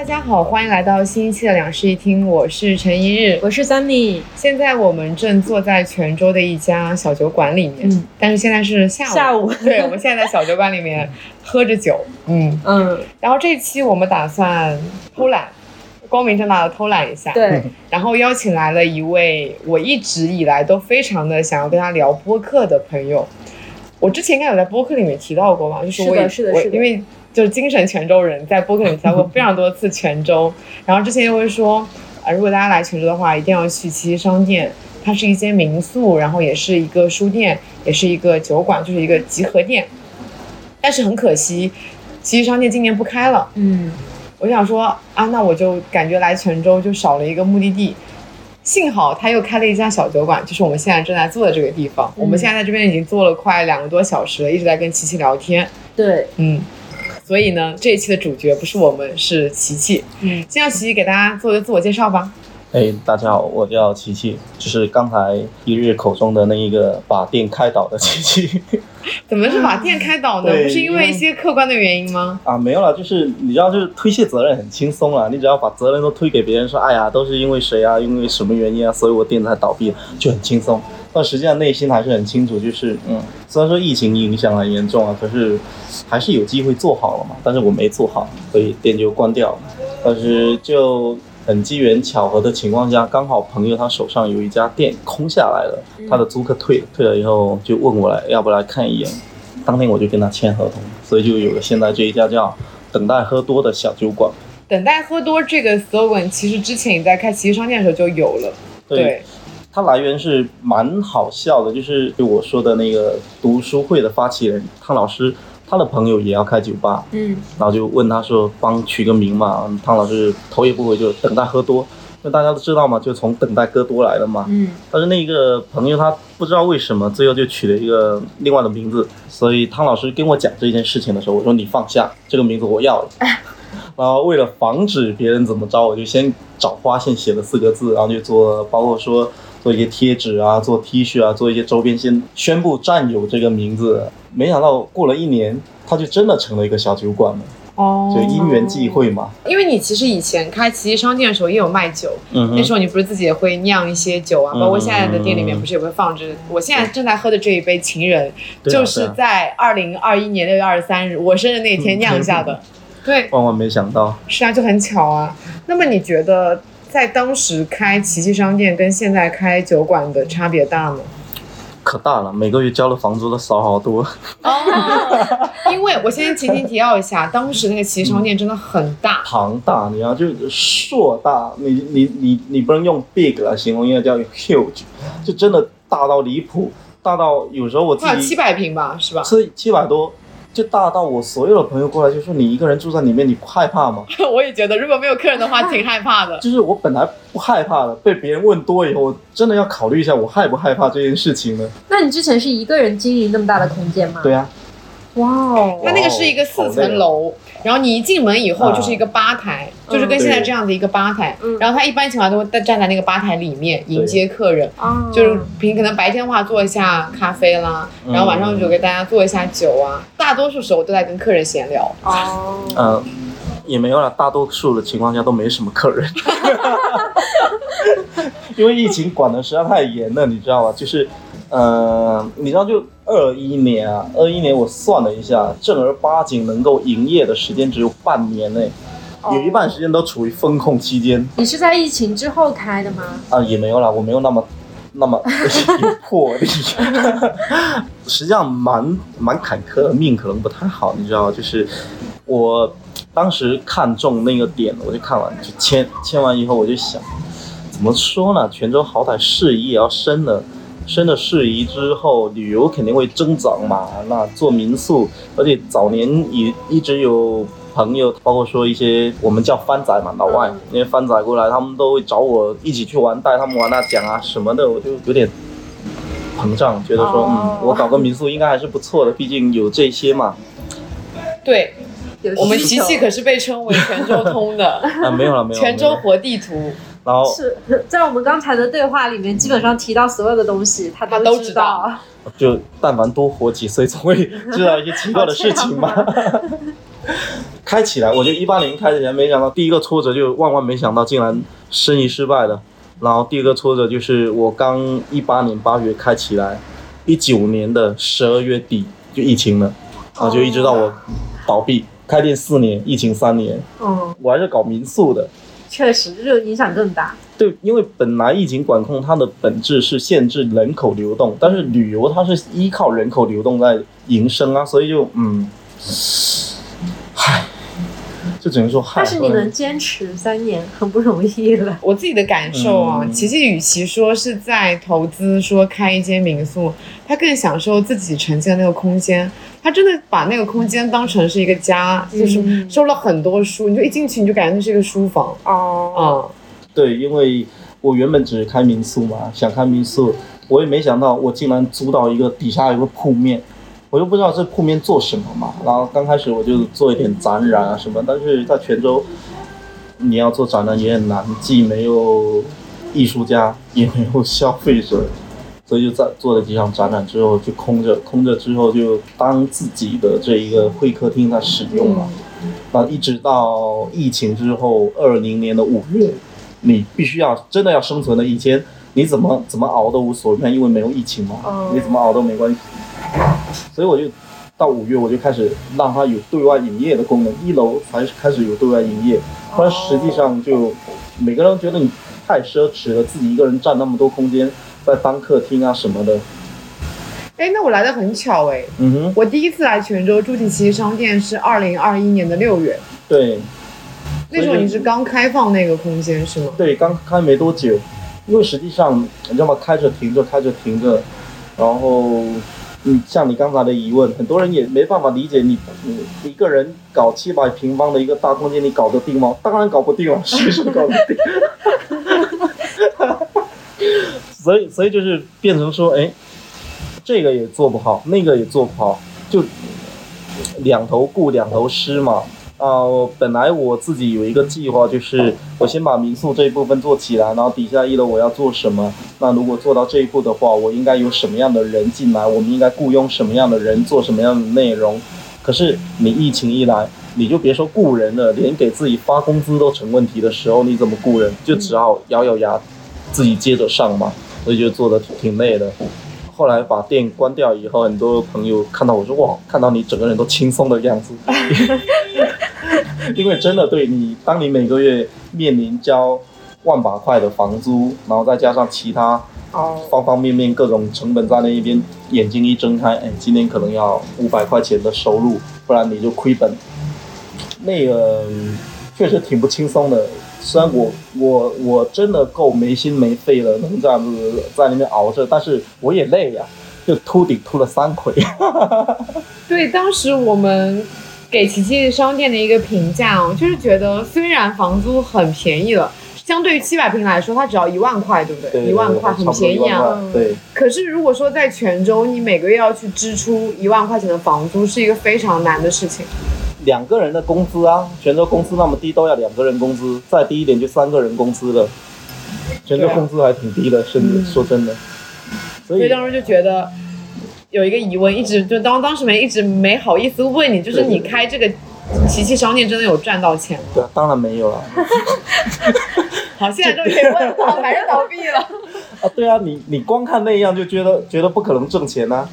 大家好，欢迎来到新一期的两室一厅，我是陈一日，我是 Sunny。现在我们正坐在泉州的一家小酒馆里面，嗯。但是现在是下午，下午。对，我们现在在小酒馆里面喝着酒，嗯，嗯，然后这一期我们打算偷懒，光明正大的偷懒一下，，对，然后邀请来了一位我一直以来都非常的想要跟他聊播客的朋友，我之前应该有在播客里面提到过吧，就是我也是的是因为就是精神泉州人，在播客里面提到过非常多次泉州，然后之前又会说，啊，如果大家来泉州的话，一定要去七七商店，它是一间民宿，然后也是一个书店，也是一个酒馆，就是一个集合店，但是很可惜，七七商店今年不开了。嗯，我想说啊，那我就感觉来泉州就少了一个目的地。幸好他又开了一家小酒馆，就是我们现在正在坐的这个地方。我们现在在这边已经坐了快两个多小时了，一直在跟琪琪聊天。对，嗯，所以呢，这一期的主角不是我们，是琪琪。嗯，先让琪琪给大家做个自我介绍吧。哎，大家好，我叫琪琪，就是刚才一日口中的那一个把店开倒的琪琪 怎么是把店开倒呢？不是因为一些客观的原因吗？啊，没有了，就是你知道，就是推卸责任很轻松啊，你只要把责任都推给别人，说哎呀，都是因为谁啊，因为什么原因啊，所以我店才倒闭，就很轻松。但实际上内心还是很清楚，就是嗯，虽然说疫情影响很严重啊，可是还是有机会做好了嘛，但是我没做好，所以店就关掉了。但是就很机缘巧合的情况下，刚好朋友他手上有一家店空下来了，他的租客退了，退了以后就问我来要不来看一眼，当天我就跟他签合同，所以就有了现在这一家叫“等待喝多”的小酒馆。等待喝多这个 slogan，其实之前你在开奇迹商店的时候就有了。对，它来源是蛮好笑的，就是就我说的那个读书会的发起人汤老师，他的朋友也要开酒吧，嗯，然后就问他说帮取个名嘛，汤老师头也不回就等待喝多，那大家都知道嘛，就从等待喝多来的嘛。嗯，但是那个朋友他不知道为什么最后就取了一个另外的名字，所以汤老师跟我讲这件事情的时候，我说你放下这个名字我要了。然后为了防止别人怎么着，我就先找花线写了四个字，然后就做包括说做一些贴纸啊，做 T 恤啊，做一些周边，先宣布占有这个名字。没想到过了一年，它就真的成了一个小酒馆了，哦就因缘际会嘛。因为你其实以前开奇迹商店的时候也有卖酒，嗯，那时候你不是自己也会酿一些酒啊，嗯包括现在的店里面不是也会放着。我现在正在喝的这一杯情人，就是在二零二一年六月二十三日我生日那天酿下的。对，万万没想到，是啊，就很巧啊。那么你觉得在当时开奇迹商店跟现在开酒馆的差别大吗？可大了，每个月交的房租都少好多。哦，因为我先前情提要一下，当时那个奇迹商店真的很大，庞大，你知道，就是硕大，你你你你不能用 big 来形容，应该叫 huge，就真的大到离谱，大到有时候我自己七百平吧，是吧？是七百多，就大到我所有的朋友过来就说你一个人住在里面，你不害怕吗？我也觉得，如果没有客人的话，挺害怕的。就是我本来不害怕的，被别人问多以后，我真的要考虑一下我害不害怕这件事情呢？那你之前是一个人经营那么大的空间吗？对啊，哇哦，那那个是一个四层楼，然后你一进门以后就是一个吧台，嗯就是跟现在这样的一个吧台。嗯然后他一般情况下都会站在那个吧台里面迎接客人，啊，就是平可能白天的话做一下咖啡啦，嗯然后晚上就给大家做一下酒啊。大多数时候都在跟客人闲聊。哦，嗯、也没有了，大多数的情况下都没什么客人，因为疫情管的实在太严了，你知道吧？就是，呃，你知道就二一年啊，二一年我算了一下，正儿八经能够营业的时间只有半年内，哦有一半时间都处于风控期间你是在疫情之后开的吗？啊，也没有啦，我没有那么。那么有魄力，实际上蛮蛮坎坷的，命可能不太好，你知道，就是我当时看中那个点，我就看完就签签完以后，我就想，怎么说呢？泉州好歹事宜也要升了，生了事宜之后，旅游肯定会增长嘛。那做民宿，而且早年也一直有朋友，包括说一些我们叫番仔嘛，老外嗯那些番仔过来，他们都会找我一起去玩，带他们玩啊、讲啊什么的，我就有点膨胀，觉得说，哦嗯，我搞个民宿应该还是不错的，毕竟有这些嘛。对我们需求琪琪可是被称为泉州通的，啊，没有了，没有了。泉州活地图。然后是在我们刚才的对话里面，基本上提到所有的东西，他他都知知道。就但凡多活几岁，总会知道一些奇怪的事情嘛。开起来，我就一八年开起来，没想到第一个挫折就万万没想到，竟然生意失败了。然后第二个挫折就是我刚一八年八月开起来，一九年的十二月底就疫情了，然后就一直到我倒闭，开店四年，疫情三年，嗯，我还是搞民宿的。确实，就影响更大。对，因为本来疫情管控它的本质是限制人口流动，但是旅游它是依靠人口流动在营生啊，所以就嗯，唉，就只能说嗨。但是你能坚持三年，很不容易了。我自己的感受啊，嗯琪琪与其说是在投资，说开一间民宿，他更享受自己呈现的那个空间。他真的把那个空间当成是一个家，就是嗯收了很多书，你就一进去你就感觉那是一个书房哦，啊、对，因为我原本只是开民宿嘛，想开民宿，我也没想到我竟然租到一个底下有个铺面，我又不知道这铺面做什么嘛。然后刚开始我就做一点展览啊什么，但是在泉州，你要做展览也很难，既没有艺术家，也没有消费者。所以就在做了几场展览之后就空着，空着之后就当自己的这一个会客厅在使用嘛。啊一直到疫情之后，二零年的五月，你必须要真的要生存的。以前你怎么怎么熬都无所谓，因为没有疫情嘛，哦你怎么熬都没关系。所以我就到五月，我就开始让它有对外营业的功能，一楼才开始有对外营业，不然实际上就每个人觉得你太奢侈了，自己一个人占那么多空间在当客厅啊什么的。哎，那我来的很巧哎，嗯哼，我第一次来泉州筑体奇商店是二零二一年的六月，对。那时候你是刚开放那个空间是吗？对，刚开没多久，因为实际上你知道吗？开着停着，开着停着，然后嗯像你刚才的疑问，很多人也没办法理解你，你一个人搞七百平方的一个大空间，你搞得定吗？当然搞不定了，谁说搞得定？所以，所以就是变成说，哎，这个也做不好，那个也做不好，就两头顾两头失嘛。啊、我本来我自己有一个计划，就是我先把民宿这一部分做起来，然后底下一楼我要做什么。那如果做到这一步的话，我应该有什么样的人进来？我们应该雇佣什么样的人做什么样的内容？可是你疫情一来，你就别说雇人了，连给自己发工资都成问题的时候，你怎么雇人？就只好咬咬牙，自己接着上嘛。所以就做的挺挺累的。后来把店关掉以后，很多朋友看到我说哇，看到你整个人都轻松的样子。因为真的对你，当你每个月面临交万把块的房租，然后再加上其他哦，方方面面各种成本在那一边，眼睛一睁开，哎，今天可能要五百块钱的收入，不然你就亏本。那个嗯确实挺不轻松的。虽然我我我真的够没心没肺了，能这样子在那边熬着，但是我也累呀、就秃顶秃了三回。对，当时我们给奇迹商店的一个评价哦，就是觉得虽然房租很便宜了，相对于七百平来说，它只要一万块，对不对？对一万块很便宜啊。。对，可是如果说在泉州，你每个月要去支出一万块钱的房租，是一个非常难的事情。两个人的工资啊，泉州工资那么低，都要两个人工资，再低一点就三个人工资了。泉州工资还挺低的，甚至嗯说真的。所以当时就觉得有一个疑问，一直就当当时没一直没好意思问你，就是你开这个琪琪商店真的有赚到钱吗？对啊，当然没有了 好，现在终于可以问了，反正倒闭了。啊。对啊，你你光看那样就觉得觉得不可能挣钱呐、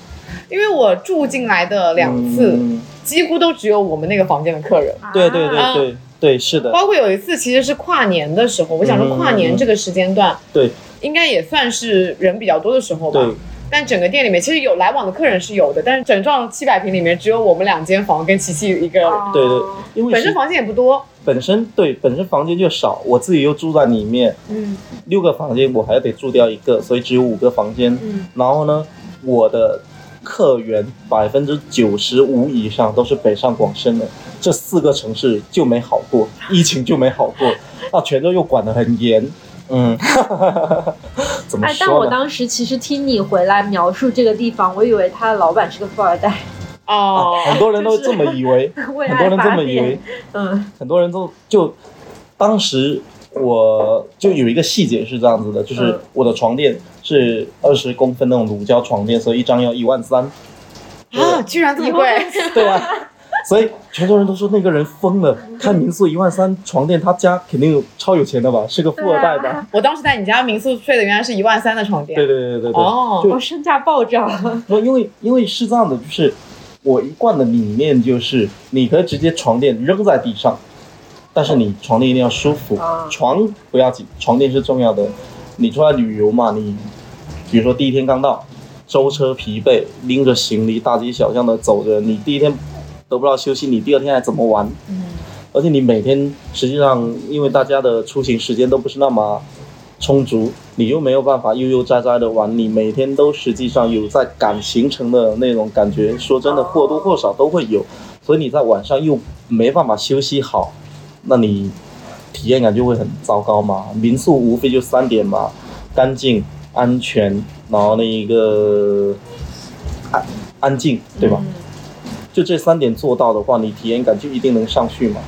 因为我住进来的两次，嗯几乎都只有我们那个房间的客人。对对对啊对对，是的，包括有一次其实是跨年的时候，我想说跨年这个时间段，对应该也算是人比较多的时候吧。对但整个店里面其实有来往的客人是有的，但是整幢七百平里面只有我们两间房跟琪琪一个，哦对对，因为本身房间也不多。本身对本身房间就少，我自己又住在里面，嗯六个房间我还得住掉一个，所以只有五个房间。嗯，然后呢，我的客源百分之九十五以上都是北上广深的，这四个城市就没好过，疫情就没好过，那泉州又管得很严，嗯，怎么哎，但我？当时其实听你回来描述这个地方，我以为他的老板是个富二代，哦，啊很多人都这么以为，很多人这么以为，，嗯。很多人都就当时我就有一个细节是这样子的，就是嗯我的床垫是二十公分那种乳胶床垫，所以一张要一万三。啊，居然这么贵！对啊，所以泉州人都说那个人疯了，开民宿一万三床垫，他家肯定有超有钱的吧，是个富二代吧？我当时在你家民宿睡的原来是一万三的床垫。对对对对对，哦身价暴涨。不，因为因为是这样的，就是我一贯的理念就是，你可以直接床垫扔在地上，但是你床垫一定要舒服啊，床不要紧，床垫是重要的。你出来旅游嘛，你比如说第一天刚到，舟车疲惫，拎着行李大街小巷的走着，你第一天得不到休息，你第二天还怎么玩？嗯，而且你每天实际上，因为大家的出行时间都不是那么充足，你又没有办法悠悠哉哉的玩，你每天都实际上有在赶行程的那种感觉。说真的，或多或少都会有，所以你在晚上又没办法休息好，那你体验感就会很糟糕嘛。民宿无非就三点嘛：干净、安全，然后那一个安安静，对吧？嗯就这三点做到的话，你体验感就一定能上去嘛。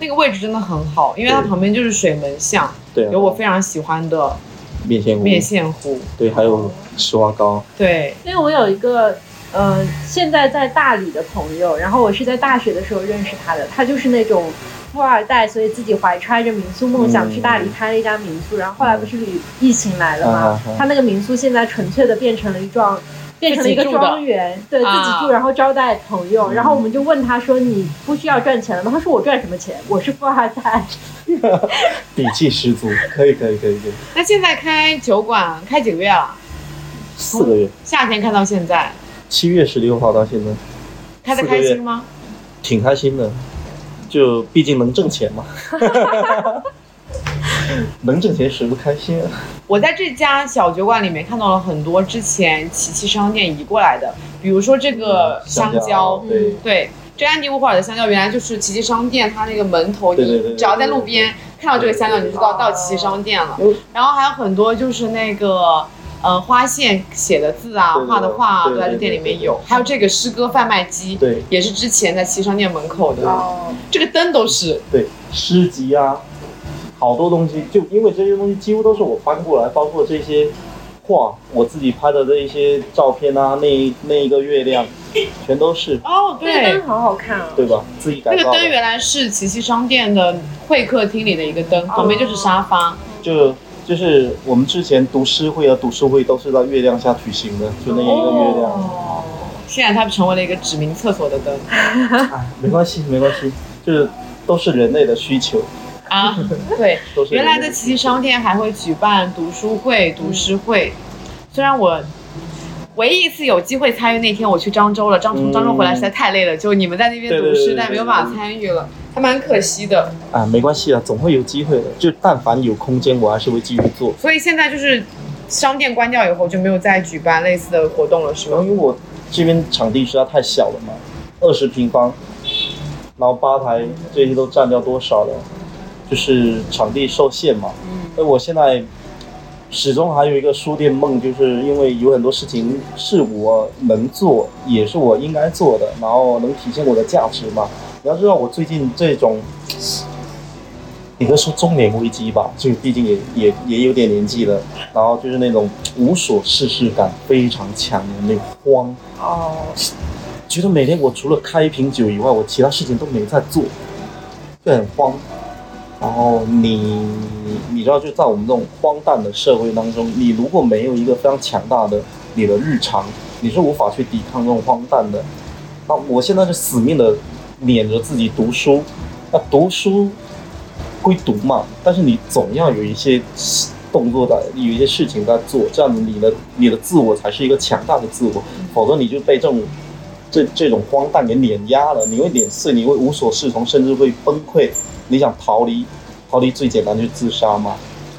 那个位置真的很好，因为它旁边就是水门巷，对啊，有我非常喜欢的面线糊，面线糊。对，还有石花糕，对，因为我有一个呃，现在在大理的朋友，然后我是在大学的时候认识他的，他就是那种富二代，所以自己怀揣着民宿梦想嗯去大理开了一家民宿，然后后来不是旅疫情来了啊嘛啊啊，他那个民宿现在纯粹的变成了一幢。变成了一个庄园，对自己啊住，然后招待朋友，嗯然后我们就问他说：“你不需要赚钱了吗？”他说：“我赚什么钱？我是富二代。底气十足，可以可以可以可以，那现在开酒馆开几个月了？四个月，夏天开到现在，七月十六号到现在，开的开心吗？挺开心的，就毕竟能挣钱嘛，能挣钱谁不开心啊？我在这家小酒馆里面看到了很多之前琪琪商店移过来的，比如说这个香蕉，对，对，这安迪沃霍尔的香蕉原来就是琪琪商店，它那个门头，你只要在路边看到这个香蕉，你就知道到琪琪商店了嗯。然后还有很多就是那个。呃，花线写的字啊，画的画啊，都在这店里面有。还有这个诗歌贩卖机，对也是之前在琪琪商店门口的。哦，这个灯都是，对，诗集啊，好多东西，就因为这些东西几乎都是我搬过来，包括这些画，我自己拍的这一些照片啊，那一那一个月亮，全都是，哦，那个对灯，好好看啊！对吧？自己改造。那个灯原来是琪琪商店的会客厅里的一个灯，旁边就是沙发。就就是我们之前读诗会和读书会都是在月亮下举行的，就那一个月亮。哦，现在它成为了一个指明厕所的灯。哎，没关系，没关系，就是都是人类的需求，啊。对，原来的奇迹商店还会举办读书会、读诗会。虽然我唯一一次有机会参与那天，我去漳州了，漳从漳州回来实在太累了，就你们在那边读诗，但没有办法参与了，还蛮可惜的。啊，没关系啊，总会有机会的。就但凡有空间，我还是会继续做。所以现在就是商店关掉以后就没有再举办类似的活动了，是吗？因为我这边场地实在太小了嘛，二十平方，然后吧台这些都占掉多少了，就是场地受限嘛。嗯。而我现在始终还有一个书店梦，就是因为有很多事情是我能做，也是我应该做的，然后能体现我的价值嘛。你要知道，我最近这种，你可以说中年危机吧，就毕竟也也也有点年纪了，然后就是那种无所事事感非常强的那种慌，哦，觉得每天我除了开一瓶酒以外，我其他事情都没在做，就很慌。然后你你知道，就在我们这种荒诞的社会当中，你如果没有一个非常强大的你的日常，你是无法去抵抗这种荒诞的。那我现在是死命的撵着自己读书，那读书归读嘛，但是你总要有一些动作的，有一些事情在做，这样子你的你的自我才是一个强大的自我，否则你就被这种这这种荒诞给碾压了，你会碾碎，你会无所适从，甚至会崩溃。你想逃离，逃离最简单就是自杀嘛，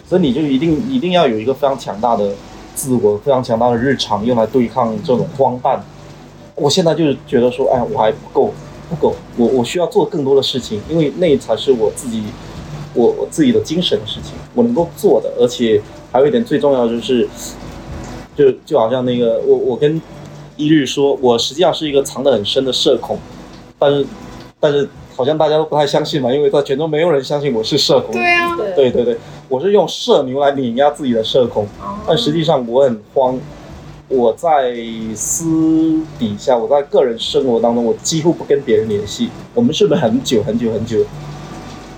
所以你就一定一定要有一个非常强大的自我，非常强大的日常，用来对抗这种荒诞。我现在就是觉得说，哎，我还不够，不够，我我需要做更多的事情，因为那才是我自己，我我自己的精神的事情，我能够做的。而且还有一点最重要的就是，就就好像那个我我跟一日说，我实际上是一个藏得很深的社恐，但是但是好像大家都不太相信嘛，因为在全都没有人相信我是社恐。对啊，对对对对，我是用社牛来碾压自己的社恐，哦但实际上我很慌，我在私底下，我在个人生活当中，我几乎不跟别人联系。我们是不是很久很久很久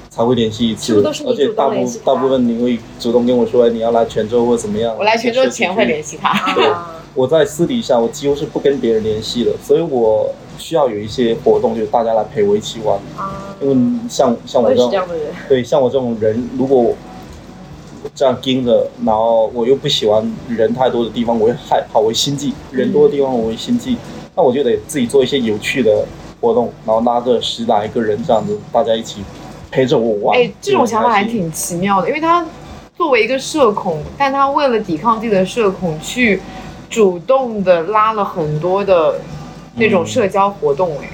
才会联系一次而且大部大部分你会主动跟我说哎你要来泉州或怎么样。我来泉州前会联系。系他。啊，我在私底下，我几乎是不跟别人联系的，所以我需要有一些活动，就是大家来陪我一起玩。啊，因为像像我这种是这样的人。对，像我这种人，如果这样盯着，然后我又不喜欢人太多的地方，我会害怕，我会心悸。人多的地方我会心悸，那我就得自己做一些有趣的活动，然后拉个十来个人这样子，大家一起陪着我玩。哎，这种想法还挺奇妙的，因为他作为一个社恐，但他为了抵抗自己的社恐，去主动的拉了很多的那种嗯社交活动。哎、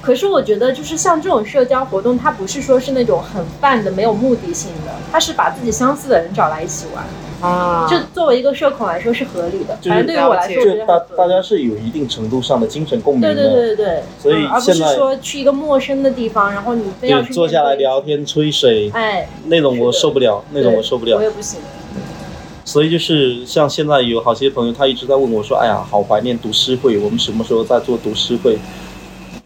可是我觉得，就是像这种社交活动，它不是说是那种很泛的、没有目的性的，它是把自己相似的人找来一起玩。啊，这作为一个社恐来说是合理的，反正对于我来说，就大大家是有一定程度上的精神共鸣的。对对对对对，所以嗯而不是说去一个陌生的地方，然后你非要去坐下来聊，天吹水，哎，那种我受不了，那种我受不了我。也不行。所以就是像现在有好些朋友，他一直在问我说：“哎呀，好怀念读诗会，我们什么时候再做读诗会？”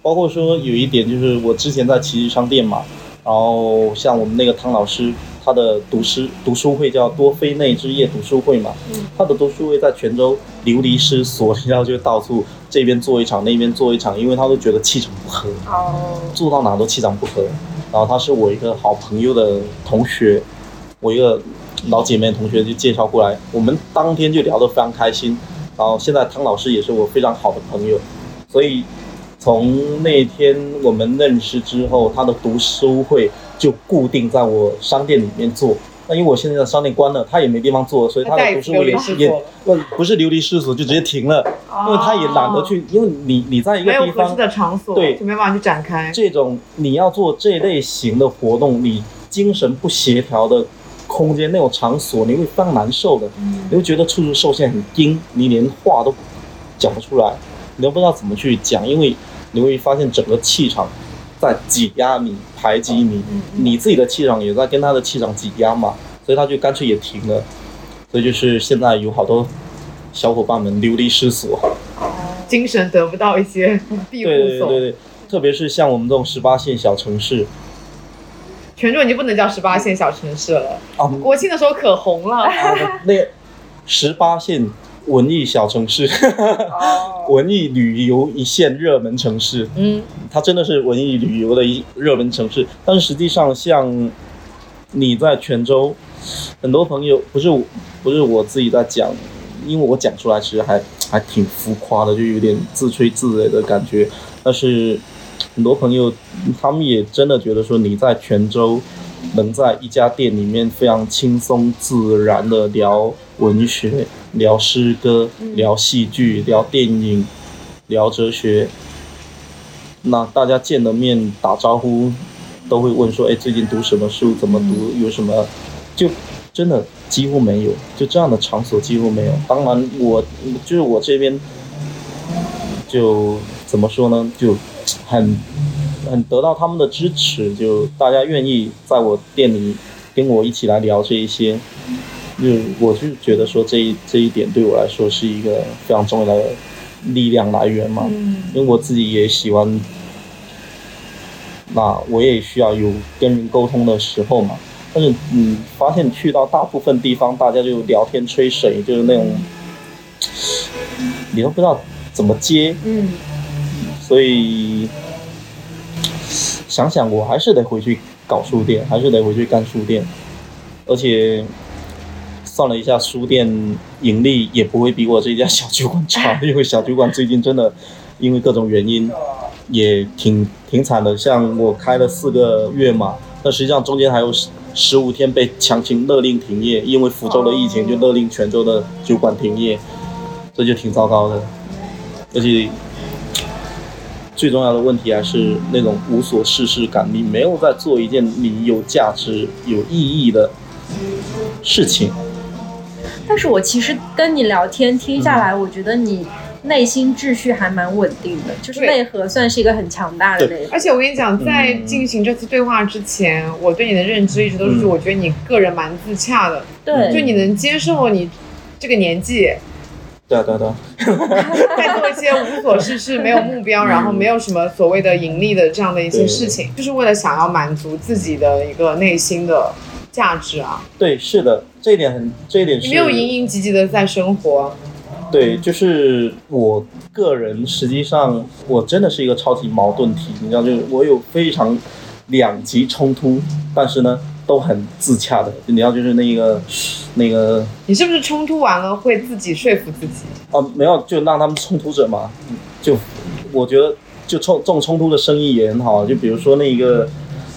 包括说有一点就是我之前在奇迹商店嘛，然后像我们那个汤老师，他的读诗读书会叫多菲内之夜读书会嘛，嗯他的读书会在泉州流离失所，然后就到处这边做一场，那边做一场，因为他都觉得气场不合。哦，住到哪都气场不合。然后他是我一个好朋友的同学，我一个老姐妹的同学就介绍过来，我们当天就聊得非常开心。然后现在汤老师也是我非常好的朋友，所以从那天我们认识之后，他的读书会就固定在我商店里面做。那因为我现在的商店关了，他也没地方做，所以他的读书会也也不不是流离失所，就直接停了，因为他也懒得去，因为你你在一个地方没有合适的场所，对。就没办法去展开。这种你要做这类型的活动，你精神不协调的空间那种场所，你会非常难受的，你会觉得处处受限，很硬，你连话都讲不出来，你都不知道怎么去讲，因为你会发现整个气场在挤压你、排挤你，你自己的气场也在跟他的气场挤压嘛，所以他就干脆也停了。所以就是现在有好多小伙伴们流离失所。精神得不到一些庇护对对。对对，特别是像我们这种十八线小城市泉州已经不能叫十八线小城市了，啊，国庆的时候可红了。那十八线文艺小城市，哦，文艺旅游一线热门城市，嗯，它真的是文艺旅游的一热门城市。但是实际上，像你在泉州，很多朋友不是不是我自己在讲，因为我讲出来其实还还挺浮夸的，就有点自吹自擂的感觉。但是很多朋友他们也真的觉得说你在泉州能在一家店里面非常轻松自然的聊文学、聊诗歌、聊戏剧、聊电影、聊哲学。那大家见了面打招呼，都会问说：“哎，最近读什么书？怎么读？有什么？”就真的几乎没有，就这样的场所几乎没有。当然我，就是我这边，就怎么说呢？就很很得到他们的支持，就大家愿意在我店里跟我一起来聊这一些。就我就觉得说这一这一点对我来说是一个非常重要的力量来源嘛。嗯因为我自己也喜欢，那我也需要有跟人沟通的时候嘛。但是你发现去到大部分地方，大家就聊天吹水，就是那种，你都不知道怎么接，嗯，所以想想我还是得回去搞书店，还是得回去干书店，而且算了一下，书店盈利也不会比我这家小酒馆差，因为小酒馆最近真的因为各种原因也挺挺惨的，像我开了四个月嘛，那实际上中间还有十十五天被强行勒令停业，因为福州的疫情就勒令泉州的酒馆停业，这就挺糟糕的，而且。最重要的问题还是那种无所事事感，你没有在做一件你有价值、有意义的事情。但是我其实跟你聊天听下来，我觉得你内心秩序还蛮稳定的，就是对。内核算是一个很强大的内核。而且我跟你讲，在嗯进行这次对话之前，我对你的认知一直都是，嗯。我觉得你个人蛮自洽的，对，就你能接受你这个年纪，对啊对啊对啊，在 做一些无所事事、没有目标，然后没有什么所谓的盈利的这样的一些事情，就是为了想要满足自己的一个内心的价值啊。对，是的，这一点很，这一点是你没有营营积积的在生活，对，就是我个人，实际上我真的是一个超级矛盾体，你知道，就是我有非常两极冲突，但是呢都很自洽的。你要就是那个那个你是不是冲突完了会自己说服自己？哦，没有，就让他们冲突者嘛，就我觉得就冲这种冲突的生意也很好，就比如说那个，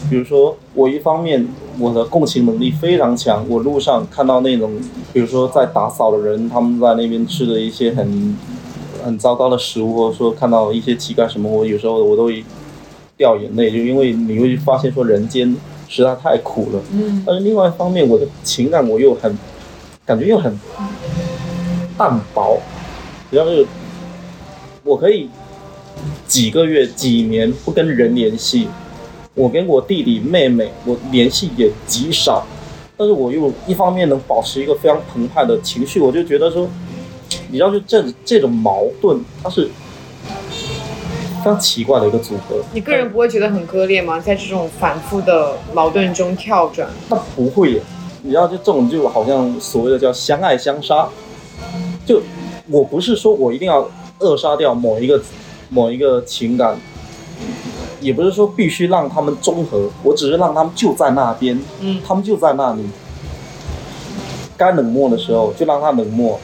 比如说我一方面我的共情能力非常强，我路上看到那种，比如说在打扫的人，他们在那边吃的一些很很糟糕的食物，或者说看到一些乞丐什么，我有时候我都会掉眼泪，就因为你会发现说人间实在太苦了。嗯但是另外一方面，我的情感我又很感觉又很淡薄，然后就是我可以几个月、几年不跟人联系，我跟我弟弟妹妹我联系也极少，但是我又一方面能保持一个非常澎湃的情绪，我就觉得说，你知道，就这这种矛盾，它是非常奇怪的一个组合。你个人不会觉得很割裂吗？在这种反复的矛盾中跳转，那不会耶，你知道，就这种就好像所谓的叫相爱相杀，就我不是说我一定要扼杀掉某一个某一个情感，也不是说必须让他们综合，我只是让他们就在那边，嗯他们就在那里，该冷漠的时候就让他冷漠，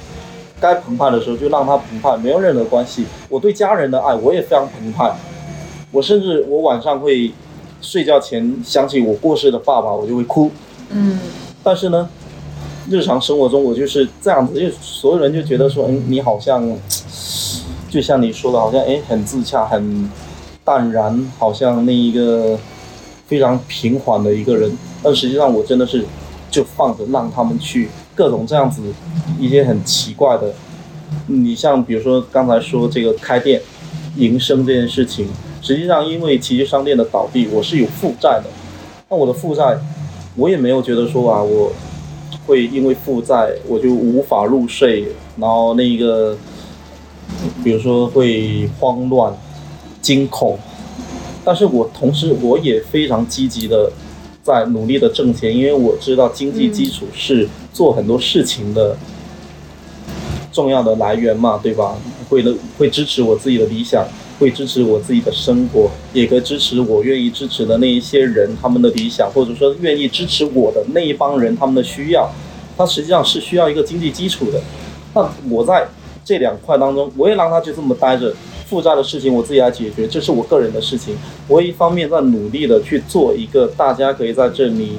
该澎湃的时候就让他澎湃，没有任何关系。我对家人的爱我也非常澎湃，我甚至我晚上会睡觉前想起我过世的爸爸，我就会哭。嗯但是呢，日常生活中我就是这样子，就所有人就觉得说，嗯，你好像，就像你说的，好像哎很自洽，很淡然，好像那一个非常平缓的一个人。但实际上我真的是就放着让他们去各种这样子一些很奇怪的。你像比如说刚才说这个开店营生这件事情，实际上因为奇迹商店的倒闭，我是有负债的。那我的负债，我也没有觉得说啊，我会因为负债我就无法入睡，然后那个，比如说会慌乱、惊恐。但是我同时我也非常积极的在努力的挣钱，因为我知道经济基础是做很多事情的重要的来源嘛，对吧？会的会支持我自己的理想，会支持我自己的生活，也可以支持我愿意支持的那一些人他们的理想，或者说愿意支持我的那一帮人他们的需要。它实际上是需要一个经济基础的。那我在这两块当中，我也让他就这么待着，负债的事情我自己来解决，这是我个人的事情。我一方面在努力的去做一个大家可以在这里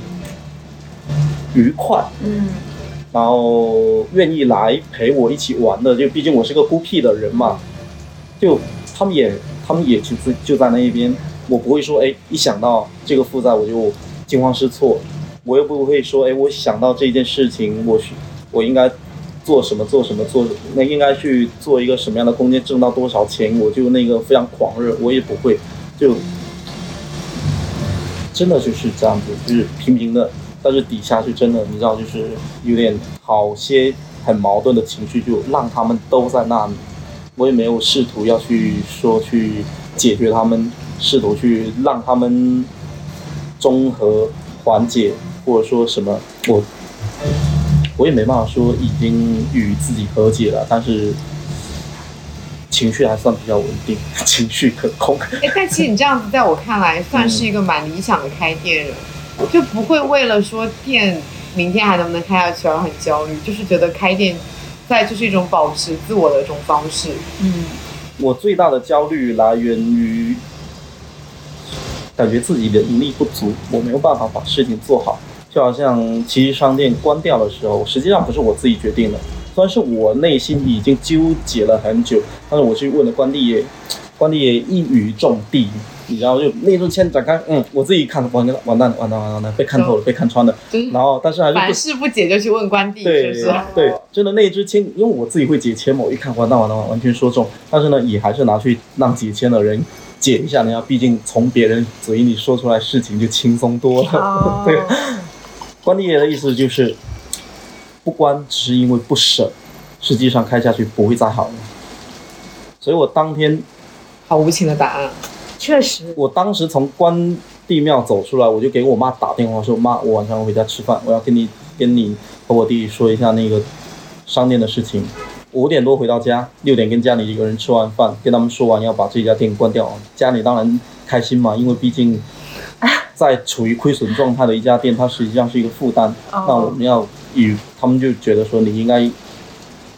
愉快，嗯然后愿意来陪我一起玩的，就毕竟我是个孤僻的人嘛，就他们也他们也就就在那一边，我不会说哎一想到这个负债我就惊慌失措，我又不会说哎我想到这件事情我需我应该做什么做什么做那应该去做一个什么样的空间挣到多少钱我就那个非常狂热，我也不会就真的就是这样子，就是平平的。但是底下是真的，你知道，就是有点好些很矛盾的情绪，就让他们都在那里。我也没有试图要去说去解决他们，试图去让他们综合缓解，或者说什么，我我也没办法说已经与自己和解了，但是情绪还算比较稳定，情绪可控。哎，但其实你这样子，在我看来算是一个蛮理想的开店人，就不会为了说店明天还能不能开下去而很焦虑，就是觉得开店在就是一种保持自我的一种方式。嗯我最大的焦虑来源于感觉自己的能力不足，我没有办法把事情做好。就好像奇迹商店关掉的时候，实际上不是我自己决定的，虽然是我内心已经纠结了很久，但是我去问了关帝爷，关帝爷一语中的，你知道，就那支签展开，嗯，我自己看完蛋，完蛋了，完蛋了，完蛋了，被看透了，被看穿了，就是然后但是还是不凡事不解就去问关帝，是对不是？对，真的那支签，因为我自己会解签嘛，我一看完蛋完蛋完完全说中，但是呢，也还是拿去让解签的人解一下，人家毕竟从别人嘴里说出来事情就轻松多了。哦 对，关帝爷的意思就是，不关只是因为不舍，实际上开下去不会再好了。所以我当天，好无情的答案。确实，我当时从关帝庙走出来，我就给我妈打电话说：“妈，我晚上回家吃饭，我要跟你跟你和我弟弟说一下那个商店的事情。”五点多回到家，六点跟家里一个人吃完饭，跟他们说完要把这家店关掉。家里当然开心嘛，因为毕竟在处于亏损状态的一家店，它实际上是一个负担。哦那我们要与他们就觉得说你应该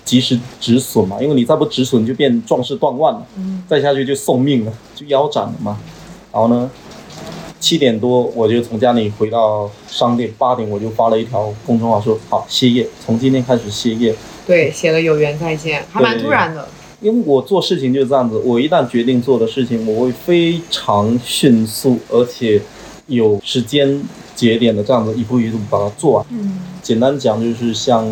及时止损嘛，因为你再不止损就变壮士断腕了，嗯再下去就送命了，就腰斩了嘛。然后呢，七点多我就从家里回到商店，八点我就发了一条公众号说好歇业，从今天开始歇业。对，写了有缘再见，还蛮突然的。因为我做事情就是这样子，我一旦决定做的事情，我会非常迅速，而且有时间节点的这样子一步一步把它做完。嗯简单讲就是像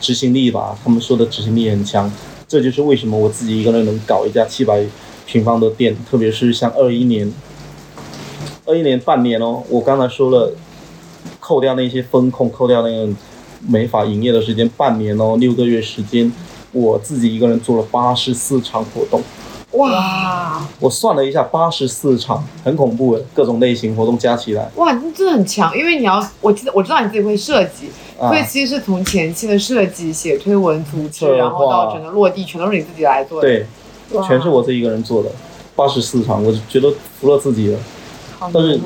执行力吧，他们说的执行力很强，这就是为什么我自己一个人能搞一家七百平方的店，特别是像二一年，二一年半年哦，我刚才说了，扣掉那些风控，扣掉那个没法营业的时间，半年哦，六个月时间，我自己一个人做了八十四场活动。哇。哇，我算了一下，八十四场，很恐怖的，各种类型活动加起来。哇，你真的很强，因为你要，我记得我知道你自己会设计，啊。所以其实是从前期的设计、写推文、组织，然后到整个落地，全都是你自己来做的。，对，全是我自己一个人做的，八十四场，我觉得服了自己了。但是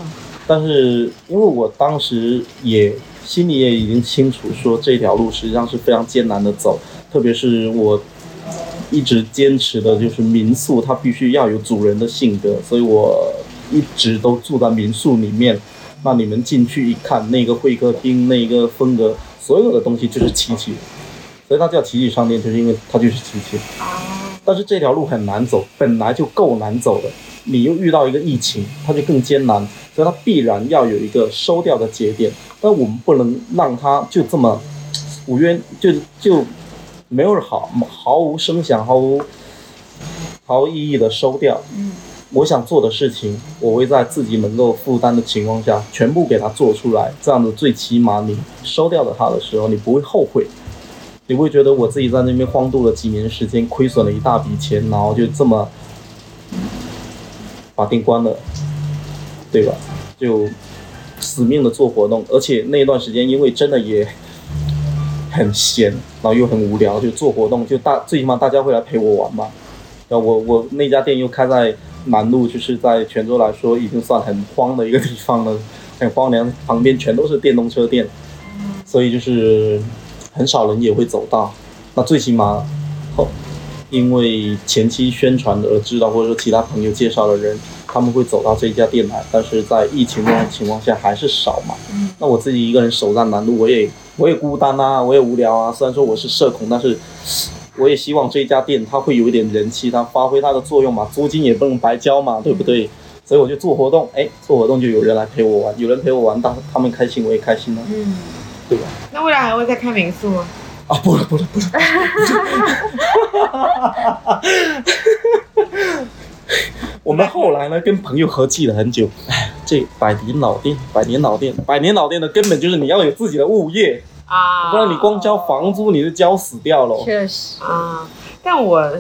但是因为我当时也心里也已经清楚，说这条路实际上是非常艰难的走，特别是我一直坚持的就是民宿，它必须要有主人的性格，所以我一直都住在民宿里面。那你们进去一看，那个会客厅，那个风格，所有的东西就是奇奇，所以它叫奇奇商店，就是因为它就是奇奇。但是这条路很难走，本来就够难走的，你又遇到一个疫情，它就更艰难，所以它必然要有一个收掉的节点。但我们不能让它就这么无缘就就没有好毫无声响、毫无毫无意义的收掉。嗯我想做的事情，我会在自己能够负担的情况下，全部给它做出来。这样子，最起码你收掉了它的时候，你不会后悔，你会觉得我自己在那边荒度了几年时间，亏损了一大笔钱，然后就这么把店关了，对吧？就死命的做活动，而且那段时间因为真的也很闲，然后又很无聊，就做活动，就大最起码大家会来陪我玩嘛。然后我我那家店又开在南路，就是在泉州来说已经算很荒的一个地方了，很荒凉，旁边全都是电动车店，所以就是很少人也会走到。那最起码后，因为前期宣传而知道，或者说其他朋友介绍的人，他们会走到这家店来，但是在疫情这种情况下还是少嘛。嗯那我自己一个人守在南路，我也我也孤单啊，我也无聊啊。虽然说我是社恐，但是我也希望这家店它会有一点人气，它发挥它的作用嘛，租金也不能白交嘛，对不对？所以我就做活动，哎，做活动就有人来陪我玩，有人陪我玩，当他们开心我也开心啊，嗯，对吧？那未来还会再开民宿吗？啊，不了不了不了，我们后来呢跟朋友合计了很久，哎，这百年老店，百年老店，百年老店的根本就是你要有自己的物业，啊，不然你光交房租你就交死掉了。确实，啊，但我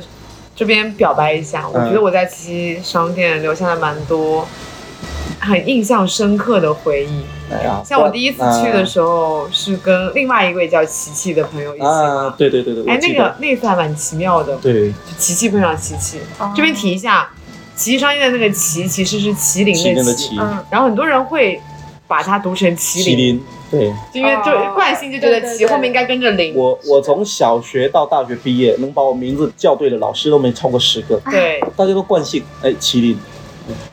这边表白一下，我觉得我在七七商店留下了蛮多很印象深刻的回忆。哎呀，像我第一次去的时候，是跟另外一位叫琪琪的朋友一起啊，嘛。对对对对，我哎，那个那次还蛮奇妙的，对琪琪碰上琪琪。哦这边提一下，奇迹商店的那个琪其实是麒麟麒的的麒，嗯，然后很多人会把它读成麒麟，麒麟，对。因为就哦。惯性就觉得对对对。麒后面应该跟着麟。我我从小学到大学毕业，能把我名字叫对的老师都没超过十个，对。大家都惯性，哎，麒麟，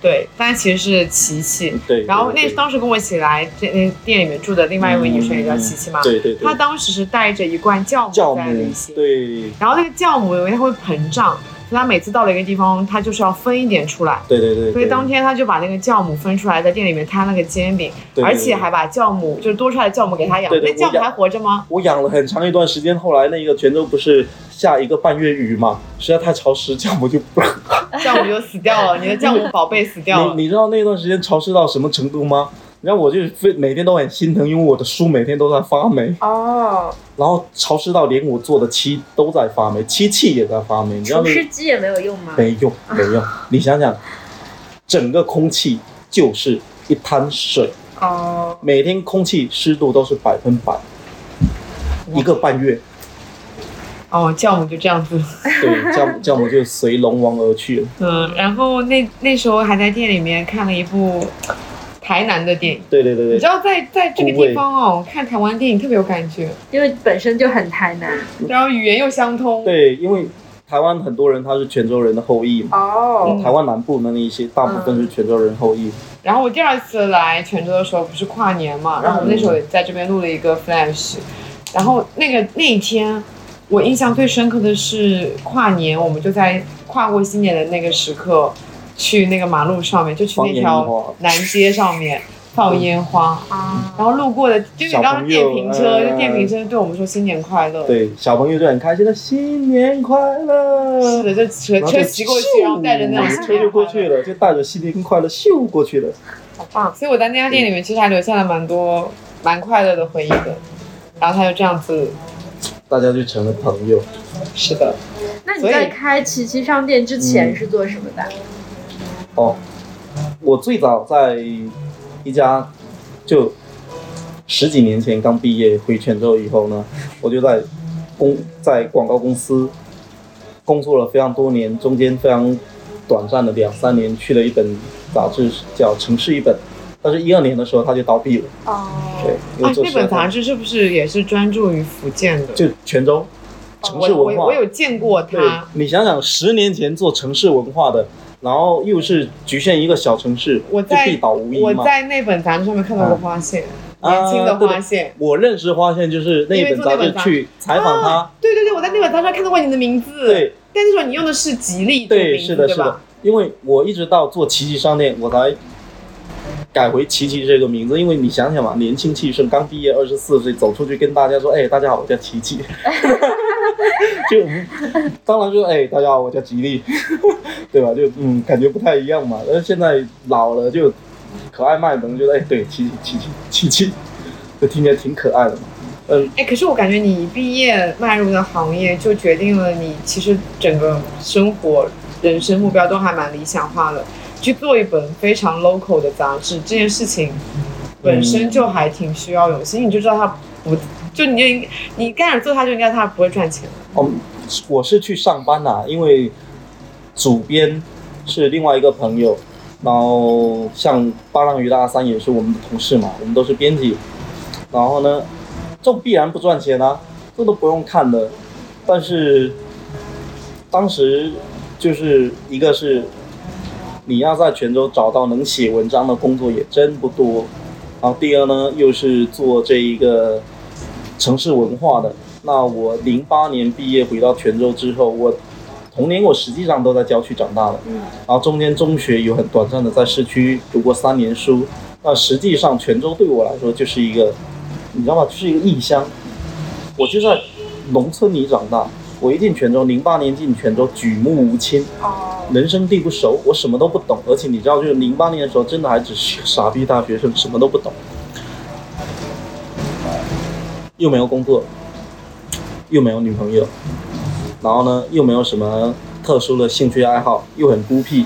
对，但其实是琪琪。对，然后那当时跟我一起来这那店里面住的另外一位女生也叫琪琪嘛，对对对，她当时是带着一罐酵酵母在旅母，行，对。然后那个酵母因为它会膨胀，所以他每次到了一个地方，他就是要分一点出来。对对对，所以当天他就把那个酵母分出来，在店里面摊了个煎饼，对对而且还把酵母就是多出来的酵母给他养。那酵母还活着吗？我养了很长一段时间，后来那个泉州不是下一个半月雨嘛，实在太潮湿，酵母就不。酵母就死掉了，你的酵母宝贝死掉了。你你知道那段时间潮湿到什么程度吗？然后我就非每天都很心疼，因为我的书每天都在发霉，哦，然后潮湿到连我做的漆都在发霉，漆器也在发霉，你知道除那湿机也没有用吗？没用，没用。你想想，整个空气就是一滩水，哦，每天空气湿度都是百分百，一个半月，哦，酵母就这样子。对，酵母酵母就随龙王而去了。嗯，然后那那时候还在店里面看了一部台南的电影。对对对对你知，道在在这个地方哦，看台湾电影特别有感觉，因为本身就很台南。然后语言又相通。对，因为台湾很多人他是泉州人的后裔嘛，哦台湾南部的那一些大部分是泉州人后裔。然后我第二次来泉州的时候不是跨年嘛，然后我们那时候也在这边录了一个 flash，然后那个那一天我印象最深刻的是跨年，我们就在跨过新年的那个时刻，去那个马路上面，就去那条南街上面放烟花。啊，然后路过的，就你刚刚电瓶车，就电瓶车对我们说新年快乐。对，小朋友就很开心的新年快乐。是的，就车车骑过去，然后带着那种咻车就过去了，就带着新年快乐咻过去了。好棒！所以我在那家店里面其实还留下了蛮多蛮快乐的回忆的。然后他就这样子，大家就成了朋友。是的，那你在开奇奇商店之前是做什么的？哦，我最早在一家就十几年前刚毕业回泉州以后呢，我就在公在广告公司工作了非常多年，中间非常短暂的两三年去了一本杂志叫《城市一本》，但是一二年的时候它就倒闭了。哦，对，因啊为，做实在那本杂志是不是也是专注于福建的？就泉州城市文化。我我我有见过对他，你想想，十年前做城市文化的，然后又是局限一个小城市，我在就必倒无疑我嘛。在那本杂志上面看到过花县，啊年轻的花县。我认识花县就是那本杂志去采访他啊，对对对，我在那本杂志上看到过你的名字。，对但那时候你用的是吉利这个对，名字是的，是的吧？，因为我一直到做奇奇商店，我才改回琪琪这个名字，因为你想想嘛，年轻气盛，刚毕业二十四岁，走出去跟大家说，哎，大家好，我叫琪琪，就当然就哎，大家好，我叫吉利，对吧？就嗯，感觉不太一样嘛。但是现在老了就可爱卖萌，觉得哎，对，琪琪琪琪琪琪，就听起来挺可爱的嘛。嗯，哎，可是我感觉你一毕业迈入的行业，就决定了你其实整个生活、人生目标都还蛮理想化的。去做一本非常 local 的杂志，这件事情本身就还挺需要勇气，你就知道它不，就你就你开始做它就应该它不会赚钱。哦，我是去上班啦、因为主编是另外一个朋友，然后像八浪鱼的阿三也是我们的同事嘛，我们都是编辑，然后呢，这必然不赚钱啊，这都不用看的，但是当时就是一个是你要在泉州找到能写文章的工作也真不多，然后第二呢又是做这一个城市文化的。那我零八年毕业回到泉州之后，我童年我实际上都在郊区长大的，嗯，然后中间中学有很短暂的在市区读过三年书。那实际上泉州对我来说就是一个，你知道吗？就是一个异乡。我就在农村里长大，我一进泉州，零八年进泉州，举目无亲，哦，人生地不熟，我什么都不懂。而且你知道，就是零八年的时候，真的还只是傻逼大学生，什么都不懂，又没有工作，又没有女朋友，然后呢，又没有什么特殊的兴趣爱好，又很孤僻，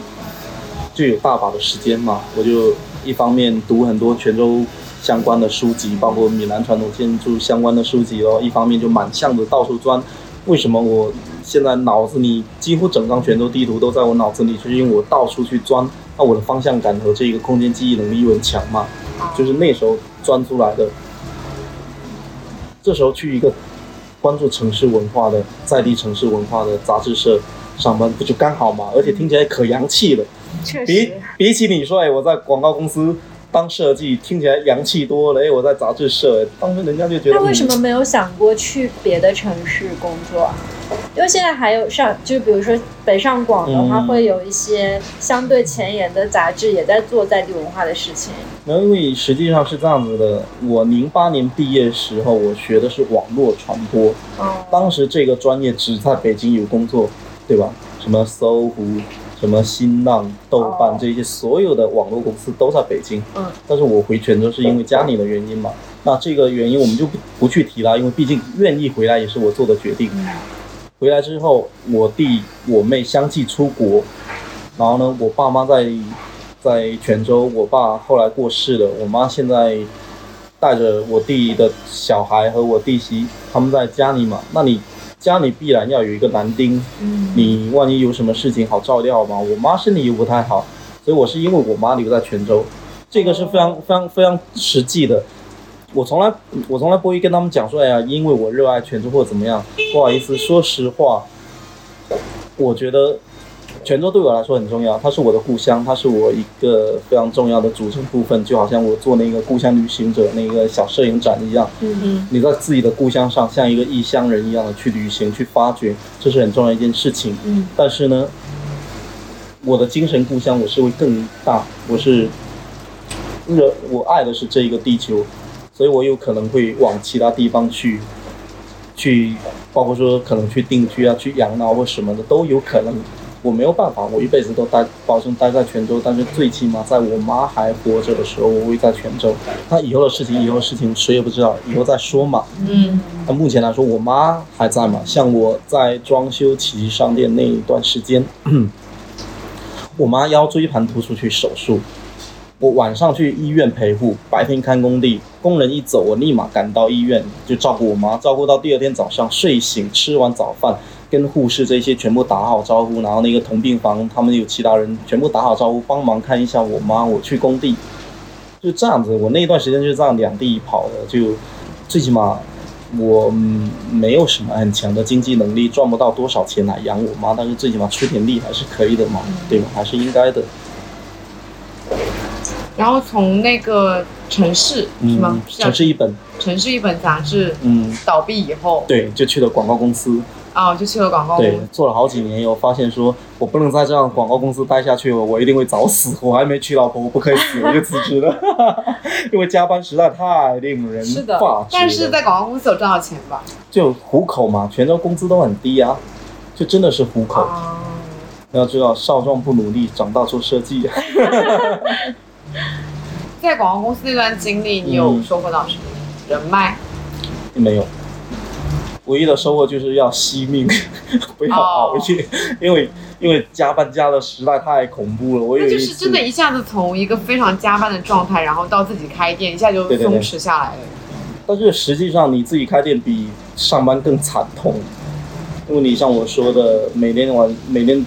就有大把的时间嘛。我就一方面读很多泉州相关的书籍，包括闽南传统建筑相关的书籍哦，一方面就满巷子到处钻。为什么我现在脑子里几乎整张泉州地图都在我脑子里，就是因为我到处去钻，那我的方向感和这个空间记忆能力又很强嘛，就是那时候钻出来的。这时候去一个关注城市文化的在地城市文化的杂志社上班，不就刚好吗？而且听起来可洋气了。比确实，比起你说，哎，我在广告公司当设计，听起来洋气多了。哎，我在杂志社，哎当时人家就觉得，那为什么嗯、没有想过去别的城市工作啊？因为现在还有上，就比如说北上广的话，嗯会有一些相对前沿的杂志也在做在地文化的事情。没有，因为实际上是这样子的。我零八年毕业时候，我学的是网络传播，哦，当时这个专业只在北京有工作，对吧？什么搜狐、什么新浪、豆哦瓣这些所有的网络公司都在北京。嗯，但是我回泉州是因为家里的原因嘛。那这个原因我们就不不去提了，因为毕竟愿意回来也是我做的决定。回来之后，我弟我妹相继出国，然后呢，我爸妈在在泉州，我爸后来过世了，我妈现在带着我弟的小孩和我弟媳他们在家里嘛。那你家里必然要有一个男丁，嗯你万一有什么事情好照料嘛。我妈身体又不太好，所以我是因为我妈留在泉州，这个是非常非常非常实际的。我从来我从来不会跟他们讲说，哎呀，因为我热爱泉州或者怎么样。不好意思，说实话，我觉得泉州对我来说很重要，它是我的故乡，它是我一个非常重要的组成部分，就好像我做那个故乡旅行者那个小摄影展一样。嗯你在自己的故乡上，像一个异乡人一样的去旅行、去发掘，这是很重要一件事情。嗯但是呢，我的精神故乡我是会更大，我是热，我爱的是这一个地球，所以我有可能会往其他地方去，去，包括说可能去定居啊、去养老或什么的都有可能。我没有办法，我一辈子都待，保证待在泉州，但是最起码在我妈还活着的时候，我会在泉州。那以后的事情，以后的事情谁也不知道，以后再说嘛。嗯那目前来说，我妈还在嘛？像我在装修奇迹商店那一段时间，我妈腰椎盘突出去手术，我晚上去医院陪护，白天看工地，工人一走，我立马赶到医院就照顾我妈，照顾到第二天早上睡醒，吃完早饭，跟护士这些全部打好招呼，然后那个同病房他们有其他人全部打好招呼，帮忙看一下我妈，我去工地，就这样子，我那一段时间就这样两地跑的，就最起码我嗯没有什么很强的经济能力，赚不到多少钱来养我妈，但是最起码出点力还是可以的嘛，对吧？还是应该的。然后从那个城市是吗？城市一本，城市一本杂志嗯，倒闭以后，对，就去了广告公司，啊，就去了广告公对司。，做了好几年以后，发现说我不能再这样广告公司待下去了，我一定会早死。我还没娶老婆，我不可以死，我就辞职了，因为加班实在太令人是的但是在广告公司有赚到钱吧？就糊口嘛，泉州工资都很低啊，就真的是糊口。啊，要知道，少壮不努力，长大做设计。在广告公司那段经历，你有嗯收获到什么？人脉没有，唯一的收获就是要惜命，不要熬夜，因为因为加班加的实在太恐怖了。我有那就是真的，一下子从一个非常加班的状态，然后到自己开店，一下就松弛下来了。但是实际上你自己开店比上班更惨痛，因为你像我说的，每天晚每天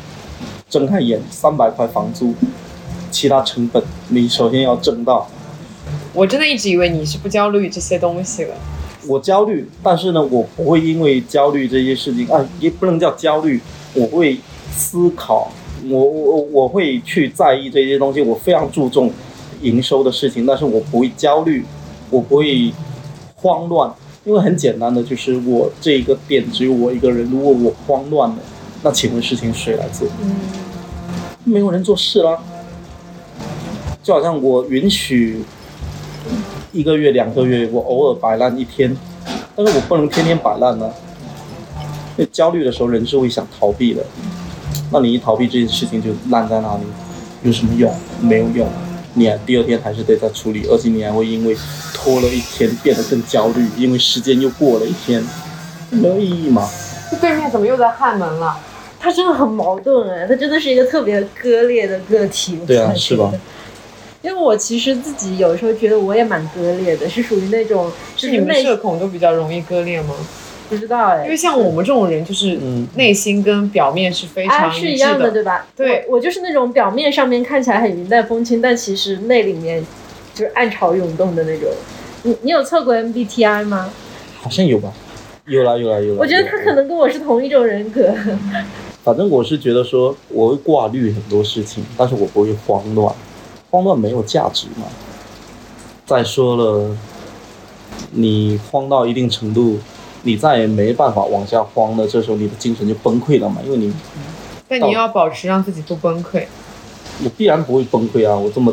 睁开眼三百块房租，其他成本你首先要挣到。我真的一直以为你是不焦虑这些东西的。我焦虑，但是呢，我不会因为焦虑这些事情啊，也不能叫焦虑，我会思考，我我我会去在意这些东西，我非常注重营收的事情，但是我不会焦虑，我不会慌乱，因为很简单的就是我这一个店只有我一个人，如果我慌乱了，那请问事情谁来做？嗯没有人做事啦。就好像我允许一个月、两个月，我偶尔摆烂一天，但是我不能天天摆烂呢、因为焦虑的时候，人是会想逃避的。那你一逃避这件事情，就烂在哪里？有什么用？没有用。你还第二天还是得再处理，而且你还会因为拖了一天变得更焦虑，因为时间又过了一天，没有意义嘛。对面怎么又在焊门了？他真的很矛盾哎，他真的是一个特别割裂的个体。对啊是吧？因为我其实自己有时候觉得我也蛮割裂的，是属于那种是你们社恐都比较容易割裂吗？不知道哎，因为像我们这种人，就是嗯内心跟表面是非啊常致是一样的对吧？对我，我就是那种表面上面看起来很云淡风轻，但其实内里面就是暗潮涌动的那种。你你有测过 MBTI 吗？好像有吧？有啦有啦有啦。我觉得他可能跟我是同一种人格。反正我是觉得说，我会挂虑很多事情，但是我不会慌乱，慌乱没有价值嘛。再说了，你慌到一定程度，你再也没办法往下慌了，这时候你的精神就崩溃了嘛，因为你但你要保持让自己不崩溃。我必然不会崩溃啊，我这么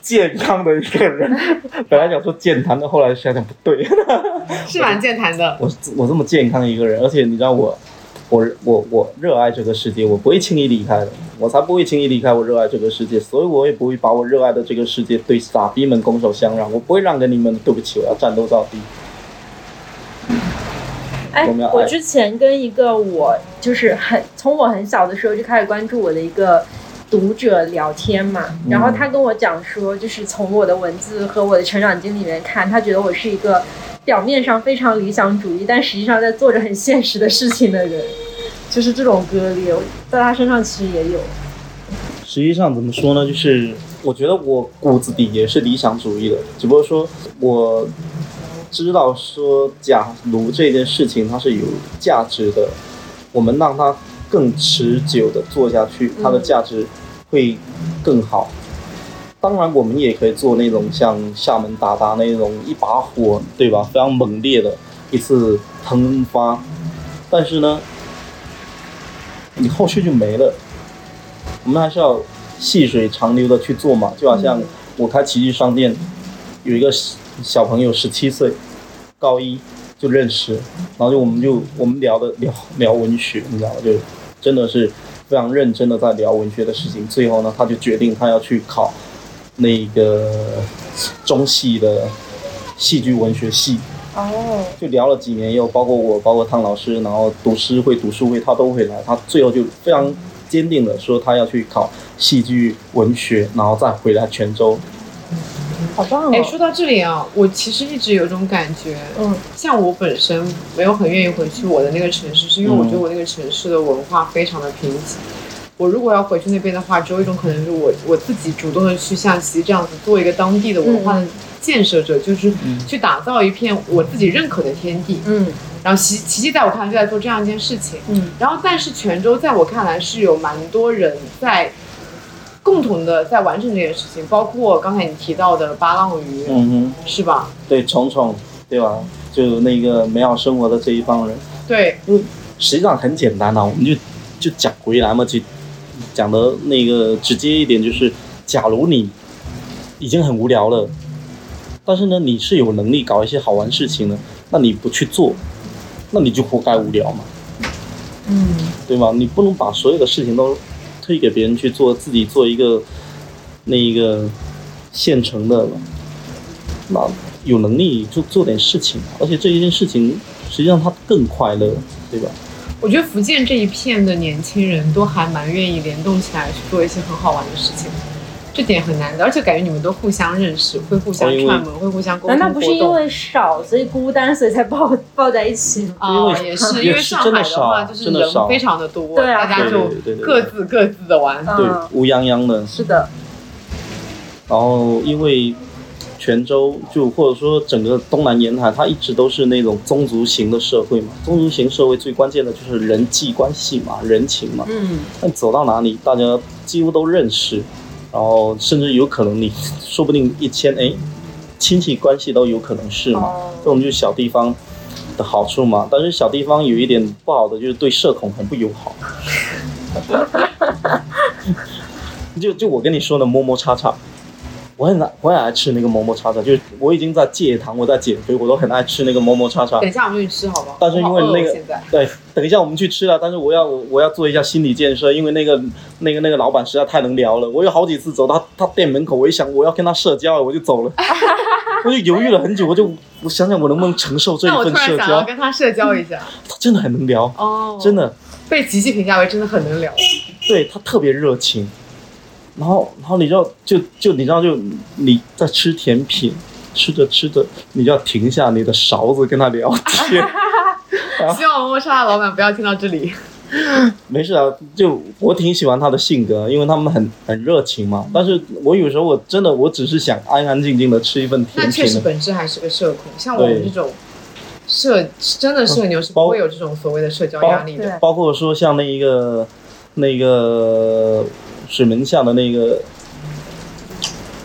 健康的一个人，本来想说健谈的，后来想想不对，是蛮健谈的。我我这么健康的一个人，而且你知道我我我我热爱这个世界，我不会轻易离开的，我才不会轻易离开我热爱这个世界，所以我也不会把我热爱的这个世界对傻逼们拱手相让，我不会让给你们，对不起，我要战斗到底。哎我之前跟一个我就是很从我很小的时候就开始关注我的一个读者聊天嘛，嗯然后他跟我讲说，就是从我的文字和我的成长经历里面看，他觉得我是一个表面上非常理想主义，但实际上在做着很现实的事情的人，就是这种割裂，在他身上其实也有。实际上怎么说呢？就是我觉得我骨子里也是理想主义的，只不过说我知道说，假如这件事情它是有价值的，我们让它更持久的做下去，它的价值会更好。当然，我们也可以做那种像厦门达达那种一把火，对吧？非常猛烈的一次喷发，但是呢，你后续就没了。我们还是要细水长流的去做嘛，就好像我开奇迹商店，有一个小朋友十七岁，高一就认识，然后就我们就我们聊的聊聊文学，你知道吗？就真的是非常认真的在聊文学的事情。最后呢，他就决定他要去考那个中戏的戏剧文学系。哦，就聊了几年又，包括我，包括汤老师，然后读诗会、读书会，他都会来。他最后就非常坚定的说，他要去考戏剧文学，然后再回来泉州。好棒哦！哎，说到这里啊，我其实一直有一种感觉，嗯像我本身没有很愿意回去我的那个城市，是因为我觉得我那个城市的文化非常的贫瘠。我如果要回去那边的话，只有一种可能是我我自己主动的去像其实这样子做一个当地的文化的建设者，就是去打造一片我自己认可的天地。嗯然后奇奇迹在我看来就在做这样一件事情。嗯然后，但是泉州在我看来是有蛮多人在共同的在完成这件事情，包括刚才你提到的八浪鱼，嗯哼，是吧？对，虫虫，对吧？就那个美好生活的这一帮人，对，实际上很简单啊，我们就就讲回来嘛，就讲的那个直接一点，就是假如你已经很无聊了，但是呢，你是有能力搞一些好玩事情的，那你不去做，那你就活该无聊嘛。嗯对吧？你不能把所有的事情都推给别人去做，自己做一个那一个现成的，那有能力就做点事情，而且这一件事情实际上他更快乐，对吧？我觉得福建这一片的年轻人都还蛮愿意联动起来去做一些很好玩的事情，这点很难的，而且感觉你们都互相认识，会互相串门，会互相沟通难道不是因为少所以孤单，所以才抱抱在一起吗？啊、因为也是，因为上海的话真的少就是真的少人非常的多，对啊大家就对对对各自各自的玩。嗯对，乌泱泱的。是的，然后因为泉州就或者说整个东南沿海，它一直都是那种宗族型的社会嘛。宗族型社会最关键的就是人际关系嘛，人情嘛。嗯那走到哪里，大家几乎都认识，然后甚至有可能你说不定一签哎，亲戚关系都有可能是嘛。哦这种就是小地方的好处嘛。但是小地方有一点不好的就是对社恐很不友好。就就我跟你说的摸摸叉叉，我很爱我很爱吃那个馍馍叉叉，就是我已经在戒糖，我在减肥，我都很爱吃那个馍馍叉叉等。一下我们去吃好不好？但是因为那个对，等一下我们去吃了，但是我要我要做一下心理建设，因为那个那个那个老板实在太能聊了，我有好几次走到他店门口，我一想我要跟他社交，我就走了，我就犹豫了很久，我就我想想我能不能承受这一份社交，跟他社交一下。他真的很能聊，哦，真的，被琪琪评价为真的很能聊。对他特别热情，然后然后你知道就就你知道就你在吃甜品，吃着吃着你就要停下你的勺子跟他聊天。希望摸摸叉的老板不要听到这里。没事啊，就我挺喜欢他的性格，因为他们很很热情嘛。但是我有时候我真的我只是想安安静静的吃一份那确实甜品。本质还是个社恐，像我们这种社真的社牛是不会有这种所谓的社交压力的。对包括说像那一个那个水门巷的那个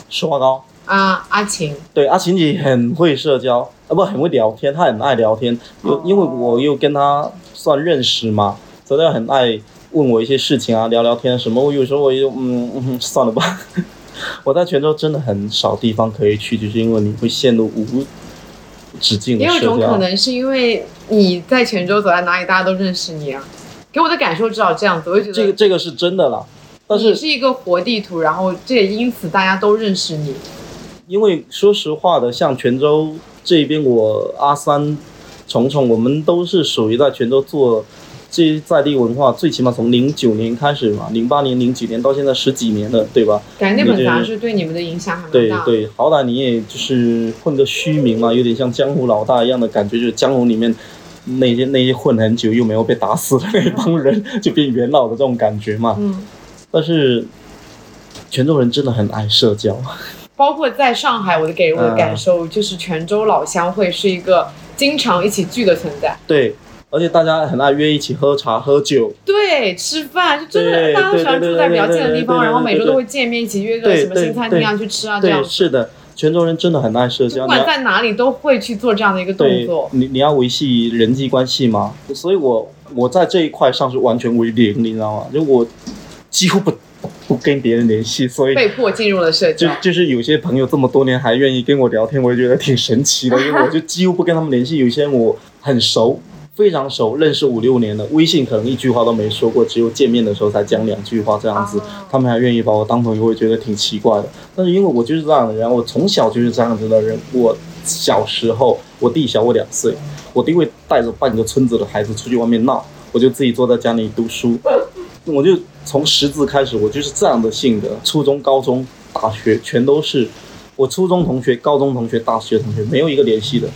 石花高，啊，阿琴，对阿琴姐很会社交，啊不很会聊天，她很爱聊天。有因为我又跟她算认识嘛，所以她很爱问我一些事情啊，聊聊天什么。我有时候我就嗯嗯算了吧。我在泉州真的很少地方可以去，就是因为你会陷入无止境的也有一社交。种可能是因为你在泉州走在哪里，大家都认识你啊。给我的感受至少这样子，我就觉得这个这个是真的啦。但你是是一个活地图，然后这也因此大家都认识你。因为说实话的，像泉州这边，我阿三、虫虫，我们都是属于在泉州做这些在地文化，最起码从零九年开始嘛，零八年、零几年到现在十几年了，对吧？感觉那本杂志对你们的影响还蛮大。对对，好歹你也就是混个虚名嘛，有点像江湖老大一样的感觉，就是江湖里面那些那些混很久又没有被打死的那帮人，就变元老的这种感觉嘛。嗯，但是泉州人真的很爱社交，包括在上海，我的给我的嗯感受就是泉州老乡会是一个经常一起聚的存在。对，而且大家很爱约一起喝茶喝酒。对，吃饭就真的对大家都喜欢住在比较近的地方，然后每周都会见面，一起约个什么新餐厅啊去吃啊这对，样。是的，泉州人真的很爱社交。不管在哪里都会去做这样的一个动作。你你要维系人际关系吗，所以我我在这一块上是完全为零，你知道吗？就我几乎不不跟别人联系，所以被迫进入了社交，就就是有些朋友这么多年还愿意跟我聊天，我也觉得挺神奇的，因为我就几乎不跟他们联系。有些人我很熟，非常熟，认识五六年了，微信可能一句话都没说过，只有见面的时候才讲两句话这样子，哦他们还愿意把我当朋友，我也觉得挺奇怪的。但是因为我就是这样的人，我从小就是这样子的人。我小时候，我弟小我两岁，我弟会带着半个村子的孩子出去外面闹，我就自己坐在家里读书。我就从识字开始，我就是这样的性格。初中、高中、大学全都是我初中同学、高中同学、大学同学，没有一个联系的，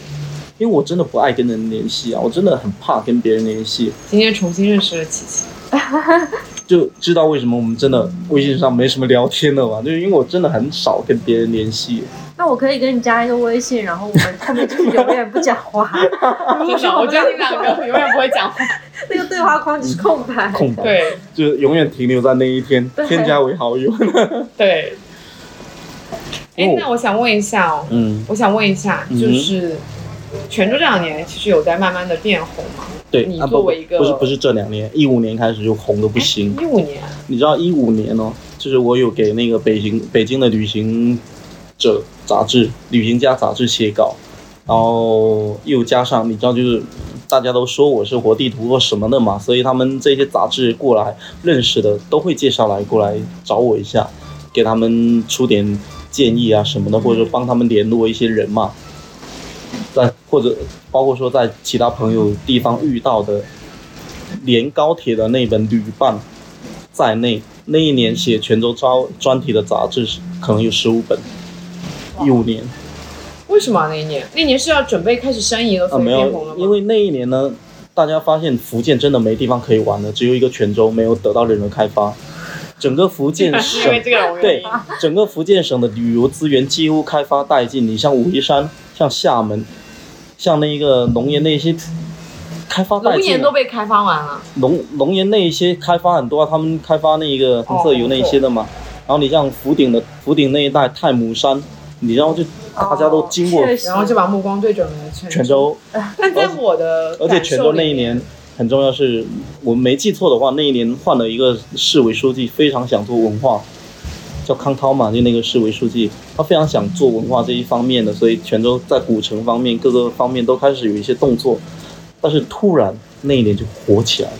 因为我真的不爱跟人联系啊，我真的很怕跟别人联系。今天重新认识了琪琪。就知道为什么我们真的微信上没什么聊天了吧？就是因为我真的很少跟别人联系。那我可以跟你加一个微信，然后我们后面就是永远不讲话，真的，我觉得你两个永远不会讲话。那个对话框就是空白。空白，对就是永远停留在那一天，添加为好友。对。哎哦，那我想问一下哦，嗯，我想问一下，嗯就是泉州这两年其实有在慢慢的变红嘛？对，你作为一个不是不是这两年，一五年开始就红的不行。一五年，你知道一五年哦，就是我有给那个北京北京的旅行者杂志、旅行家杂志写稿，然后又加上你知道就是大家都说我是活地图或什么的嘛，所以他们这些杂志过来认识的都会介绍来过来找我一下，给他们出点建议啊什么的，或者帮他们联络一些人嘛。在或者包括说在其他朋友地方遇到的，连高铁的那本旅伴在内，那一年写泉州招专题的杂志可能有十五本，一五年为什么啊那一年？那年是要准备开始申遗了，啊没有，变红了吗？因为那一年呢，大家发现福建真的没地方可以玩了，只有一个泉州没有得到任何开发，整个福建省 对。整个福建省的旅游资源几乎开发殆尽。你像武夷山、像厦门、像那个龙岩那些开发殆尽都被开发完了，龙龙岩那一些开发很多啊，他们开发那个红色油那一些的嘛。然后你像福鼎的福鼎那一带太姥山，你知道就大家都经过哦然后就把目光对准了泉泉。州，但在我的而且泉州那一年很重要是，我没记错的话，那一年换了一个市委书记，非常想做文化，叫康涛嘛，就那个市委书记，他非常想做文化这一方面的，所以泉州在古城方面各个方面都开始有一些动作，但是突然那一年就火起来了。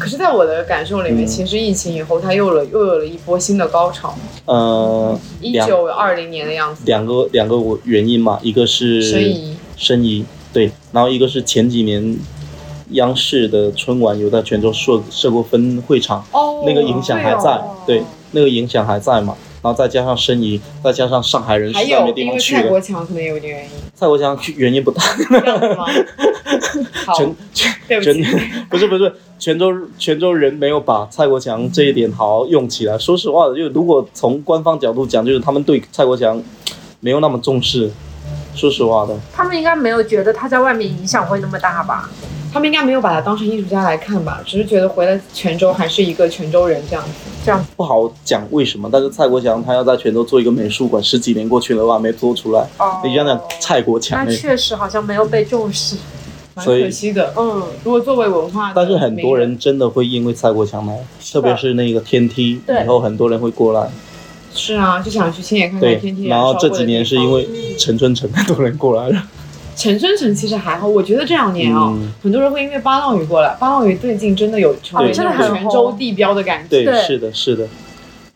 可是，在我的感受里面，嗯。其实疫情以后，它又了又有了一波新的高潮。呃，一两九二零年的样子，两个两个原因嘛，一个是申遗，申遗，对，然后一个是前几年央视的春晚有在泉州设设过分会场，哦，那个影响还在，对哦。对，那个影响还在嘛，然后再加上申遗，再加上上海人还实在没有因为地方去了，蔡国强可能有点原因，蔡国强去原因不大，这样子吗？好，泉泉对不泉，不是不是泉州泉州人没有把蔡国强这一点好好用起来。说实话的，就如果从官方角度讲，就是他们对蔡国强没有那么重视。说实话的，他们应该没有觉得他在外面影响会那么大吧？他们应该没有把他当成艺术家来看吧，只是觉得回来泉州还是一个泉州人这样子。这样不好讲为什么，但是蔡国强他要在泉州做一个美术馆，十几年过去了吧，没做出来。哦你想想蔡国强那那，确实好像没有被重视。蛮可惜的。嗯，如果作为文化但是很多人真的会因为蔡国强来，特别是那个天梯，对以后很多人会过来。是啊，就想去亲眼看看对天梯，然后这几年是因为嗯陈春成很多人过来了。陈春城其实还好，我觉得这两年啊、嗯很多人会因为八浪屿过来，八浪屿最近真的有成为对那种真的很泉州地标的感觉。对，对是的，是的，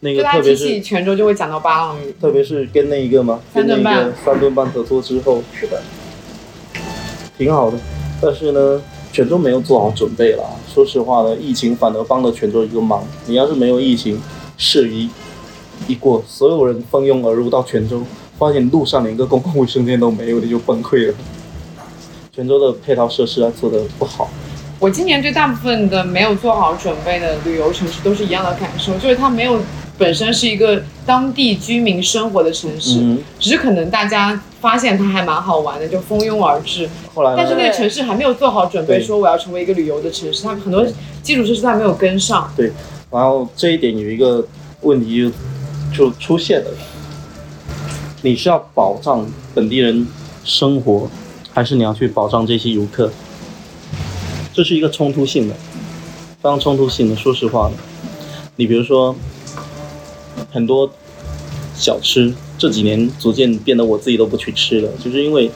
那个特别是泉州就会讲到八浪屿。特别是跟那一个嘛，跟那三顿半个三顿半合作之后，是的，挺好的。但是呢，泉州没有做好准备了。说实话呢，疫情反而帮了泉州一个忙。你要是没有疫情，事一一过，所有人蜂拥而入到泉州，发现路上连个公共卫生间都没有，你就崩溃了。泉州的配套设施啊做得不好。我今年对大部分的没有做好准备的旅游城市都是一样的感受，就是它没有本身是一个当地居民生活的城市，嗯，只是可能大家发现它还蛮好玩的，就蜂拥而至。后来？但是那个城市还没有做好准备，说我要成为一个旅游的城市，它很多基础设施它没有跟上。对然后这一点有一个问题就就出现了，你是要保障本地人生活，还是你要去保障这些游客？这是一个冲突性的，非常冲突性的。说实话的，你比如说很多小吃这几年逐渐变得我自己都不去吃了，就是因为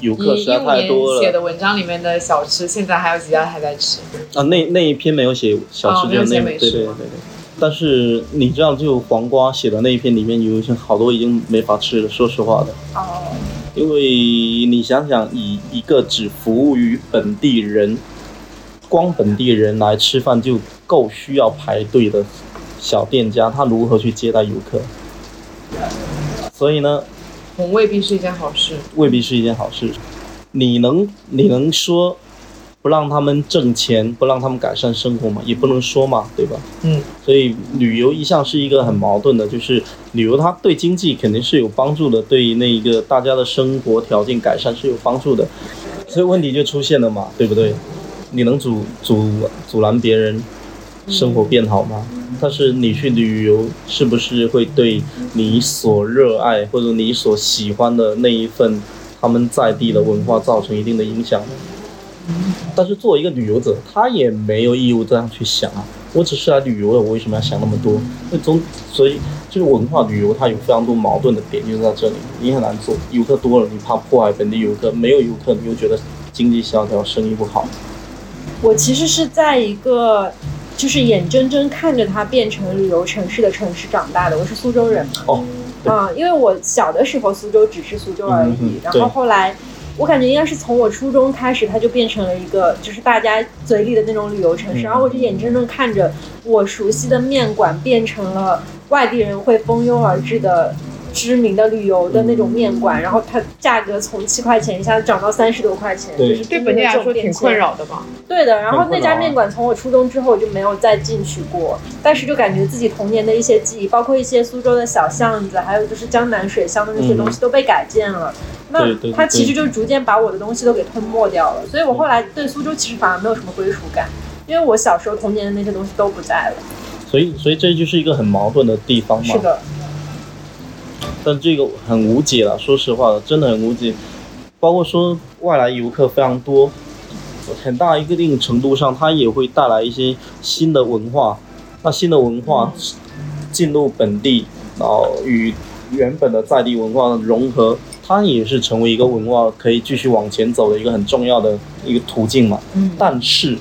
游客实在太多了。写的文章里面的小吃，现在还有几家还在吃。啊，那那一篇没有写小吃，就那写美食吗对对对对。但是你知道，就黄瓜写的那一篇里面有一些好多已经没法吃了，说实话的。哦，因为你想想，以一个只服务于本地人，光本地人来吃饭就够需要排队的小店家，他如何去接待游客？所以呢，红未必是一件好事。未必是一件好事。你能你能说不让他们挣钱，不让他们改善生活嘛？也不能说嘛，对吧？嗯，所以旅游一向是一个很矛盾的，就是旅游它对经济肯定是有帮助的，对那一个大家的生活条件改善是有帮助的，所以问题就出现了嘛，对不对？你能阻阻阻拦别人生活变好吗？但是你去旅游，是不是会对你所热爱或者你所喜欢的那一份他们在地的文化造成一定的影响呢？但是作为一个旅游者，他也没有义务这样去想啊。我只是来旅游的，我为什么要想那么多？那总所以就是文化旅游，它有非常多矛盾的点，就是在这里，你很难做。游客多了，你怕破坏本地游客；没有游客，你又觉得经济萧条，生意不好。我其实是在一个就是眼睁睁看着它变成旅游城市的城市长大的。我是苏州人嘛，哦，对啊、因为我小的时候苏州只是苏州而已，然后后来。我感觉应该是从我初中开始，它就变成了一个就是大家嘴里的那种旅游城市，嗯然后我就眼睁睁看着我熟悉的面馆变成了外地人会蜂拥而至的知名的旅游的那种面馆，然后它价格从七块钱一下子涨到三十多块钱，对就是对本地来说挺困扰。的吧？对的，然后那家面馆从我初中之后我就没有再进去过，但是就感觉自己童年的一些记忆，包括一些苏州的小巷子，还有就是江南水乡的那些东西都被改建了。那对对它其实对就逐渐把我的东西都给吞没掉了，所以我后来对苏州其实反而没有什么归属感，因为我小时候童年的那些东西都不在了。所以，所以这就是一个很矛盾的地方嘛。是的，但这个很无解了，说实话，真的很无解。包括说外来游客非常多，很大一个一定程度上，它也会带来一些新的文化。那新的文化进入本地，然后与原本的在地文化的融合，它也是成为一个文化可以继续往前走的一个很重要的一个途径嘛。嗯，但是，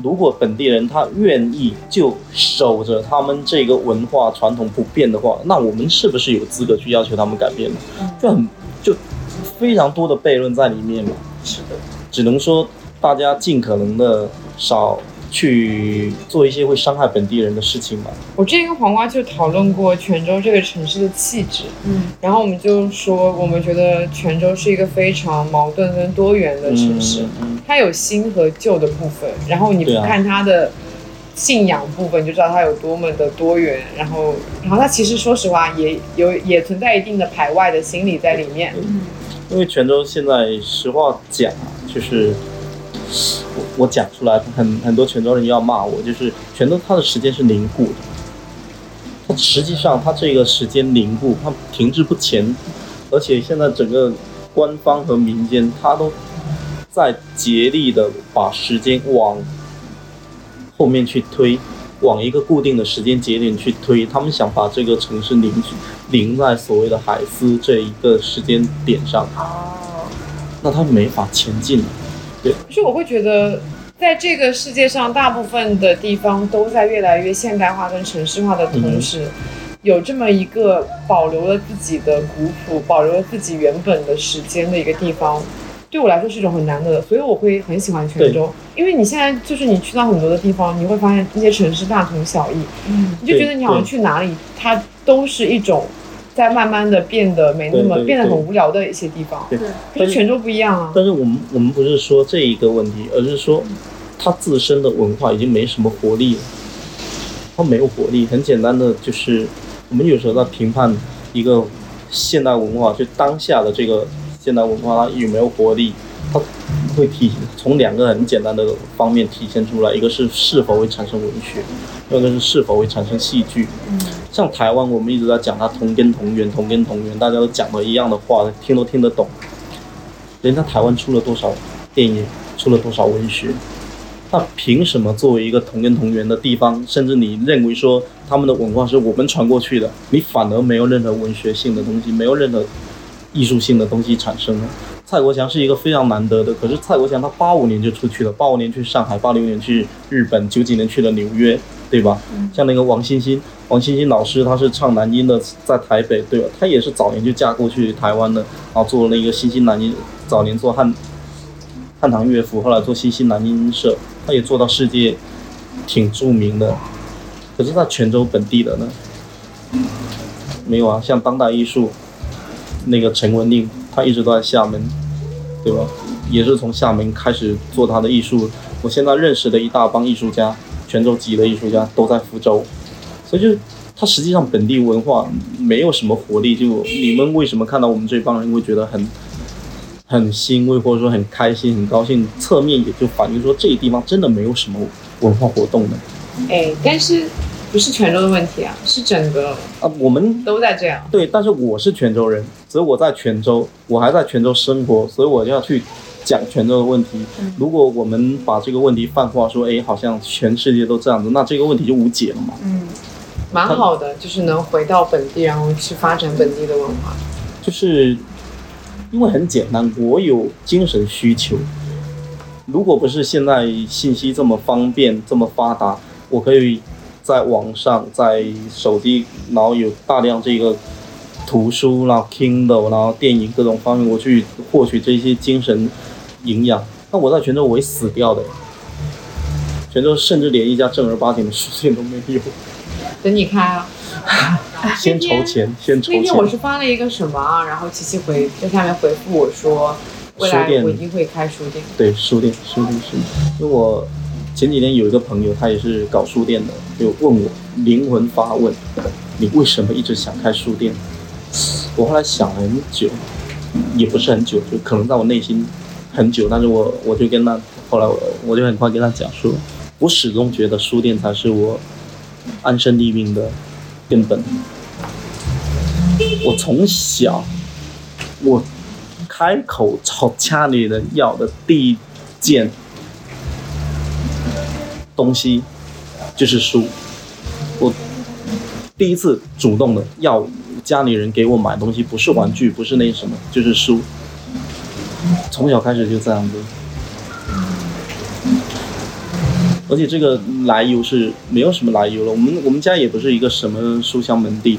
如果本地人他愿意就守着他们这个文化传统不变的话，那我们是不是有资格去要求他们改变呢？就很就非常多的悖论在里面嘛。是的，只能说大家尽可能的少去做一些会伤害本地人的事情吧。我之前跟黄瓜就讨论过泉州这个城市的气质，嗯然后我们就说，我们觉得泉州是一个非常矛盾跟多元的城市，嗯它有新和旧的部分，然后你不看它的信仰部分，就知道它有多么的多元。然后，然后它其实说实话也有也存在一定的排外的心理在里面。嗯因为泉州现在实话讲啊，就是我我讲出来，很很多泉州人要骂我，就是泉州它的时间是凝固的，它实际上它这个时间凝固，它停滞不前，而且现在整个官方和民间，它都在竭力的把时间往后面去推。往一个固定的时间节点去推，他们想把这个城市凝聚凝在所谓的海丝这一个时间点上。哦，那他没法前进。可是我会觉得，在这个世界上，大部分的地方都在越来越现代化跟城市化的同时，有这么一个保留了自己的古朴、保留了自己原本的时间的一个地方，对我来说是一种很难得的，所以我会很喜欢泉州。因为你现在就是你去到很多的地方，你会发现那些城市大同小异，嗯，你就觉得你好像去哪里，它都是一种在慢慢的变得没那么变得很无聊的一些地方。对对可是泉州不一样啊。但是我们我们不是说这一个问题，而是说它自身的文化已经没什么活力了，它没有活力。很简单的就是，我们有时候在评判一个现代文化，就当下的这个现代文化它有没有活力，它会体从两个很简单的方面体现出来，一个是是否会产生文学，另一个是是否会产生戏剧。嗯像台湾，我们一直在讲它同根同源，同根同源，大家都讲的一样的话，听都听得懂。人家台湾出了多少电影，出了多少文学，那凭什么作为一个同根同源的地方，甚至你认为说他们的文化是我们传过去的，你反而没有任何文学性的东西，没有任何艺术性的东西产生了？蔡国强是一个非常难得的，可是蔡国强他八五年就出去了，八五年去上海，八六年去日本，九几年去了纽约，对吧？像那个王欣欣，王欣欣老师，她是唱南音的，在台北，对吧？她也是早年就嫁过去台湾的，然后做那个新兴南音，早年做汉汉唐乐府，后来做新兴南音社，她也做到世界挺著名的。可是，在泉州本地的呢，没有啊，像当代艺术，那个陈文令，他一直都在厦门，对吧？也是从厦门开始做他的艺术。我现在认识的一大帮艺术家，泉州籍的艺术家都在福州，所以就它实际上本地文化没有什么活力。就你们为什么看到我们这帮人会觉得很很欣慰，或者说很开心、很高兴？侧面也就反映说这个地方真的没有什么文化活动的哎，但是不是泉州的问题啊，是整个啊。我们都在这样。对，但是我是泉州人，所以我在泉州，我还在泉州生活，所以我就要去讲泉州的问题。如果我们把这个问题泛化，说，哎，好像全世界都这样子，那这个问题就无解了嘛。嗯蛮好的，就是能回到本地，然后去发展本地的文化。就是因为很简单，我有精神需求。如果不是现在信息这么方便、这么发达，我可以在网上、在手机，然后有大量这个图书，然后 Kindle，然后电影各种方面，我去获取这些精神营养。那我在泉州我会死掉的。泉州甚至连一家正儿八经的书店都没有。等你开啊！先筹钱，先筹钱那天我。是发了一个什么啊，然后琪琪回在下面回复我说，未来我一定会开书店。对，书店，书店，书店。因为我前几天有一个朋友，他也是搞书店的，就问我灵魂发问：你为什么一直想开书店？我后来想了很久，也不是很久，就可能在我内心很久，但是我我就跟他，后来我我就很快跟他讲说，我始终觉得书店才是我安身立命的根本。我从小，我开口朝家里人要的第一件东西就是书。我第一次主动的要家里人给我买东西，不是玩具，不是那什么，就是书。从小开始就这样子，而且这个来由是没有什么来由了。我们我们家也不是一个什么书香门第，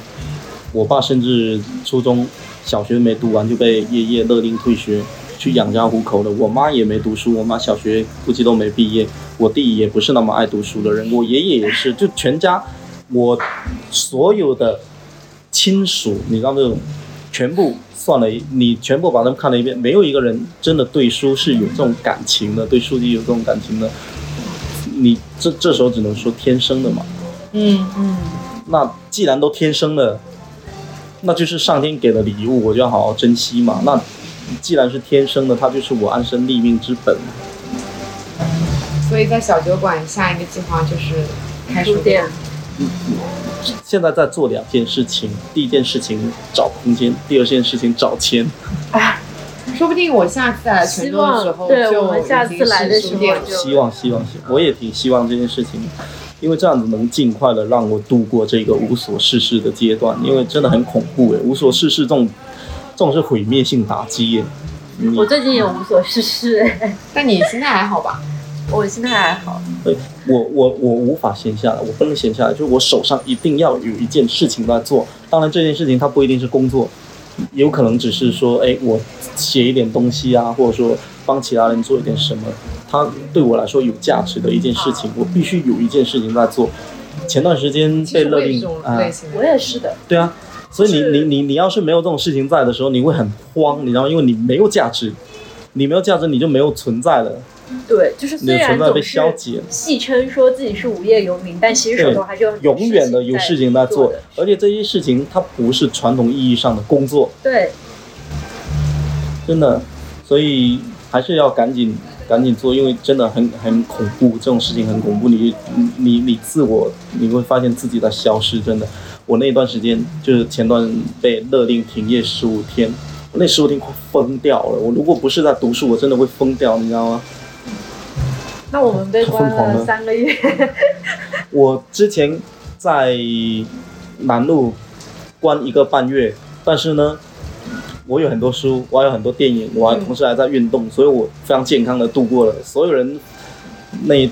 我爸甚至初中小学没读完就被爷爷勒令退学去养家糊口了。我妈也没读书，我妈小学估计都没毕业。我弟也不是那么爱读书的人，我爷爷也是，就全家我所有的亲属，你知道那种全部算了一，你全部把他们看了一遍，没有一个人真的对书是有这种感情的，对书籍有这种感情的。你这这时候只能说天生的嘛。嗯，嗯那既然都天生的，那就是上天给的礼物，我就要好好珍惜嘛。那既然是天生的，它就是我安身立命之本。所以在小酒馆下一个计划就是开书书店。现在在做两件事情，第一件事情找空间，第二件事情找钱。说不定我下次再来泉希州的时候，望对就我们下次来的时候希望希望希望，我也挺希望这件事情，因为这样子能尽快的让我度过这个无所事事的阶段，因为真的很恐怖诶，无所事事这种这种是毁灭性打击耶。我最近也无所事事，哎，但你现在还好吧？我心态还好。对我我我无法闲下来，我不能闲下来，就是我手上一定要有一件事情在做。当然这件事情它不一定是工作，有可能只是说，哎，我写一点东西啊，或者说帮其他人做一点什么，它对我来说有价值的一件事情，我必须有一件事情在做。前段时间被勒令我也是这种啊，我也是的，对啊，所以你你你你要是没有这种事情在的时候，你会很慌，你知道吗？因为你没有价值，你没有价值，你就没有存在了，对，就是你虽然的存在被总是消解。戏称说自己是无业游民，但其实手头还是有永远的有事情在做而且这些事情它不是传统意义上的工作，对，真的，所以还是要赶紧赶紧做，因为真的很很恐怖，这种事情很恐怖。你你你你自我你会发现自己在消失，真的。我那段时间就是前段被勒令停业十五天，我那十五天快疯掉了。我如果不是在读书，我真的会疯掉，你知道吗？那我们被太关了三个月，我之前在南路关一个半月，但是呢，我有很多书，我还有很多电影，我还同时还在运动，所以我非常健康的度过了。所有人那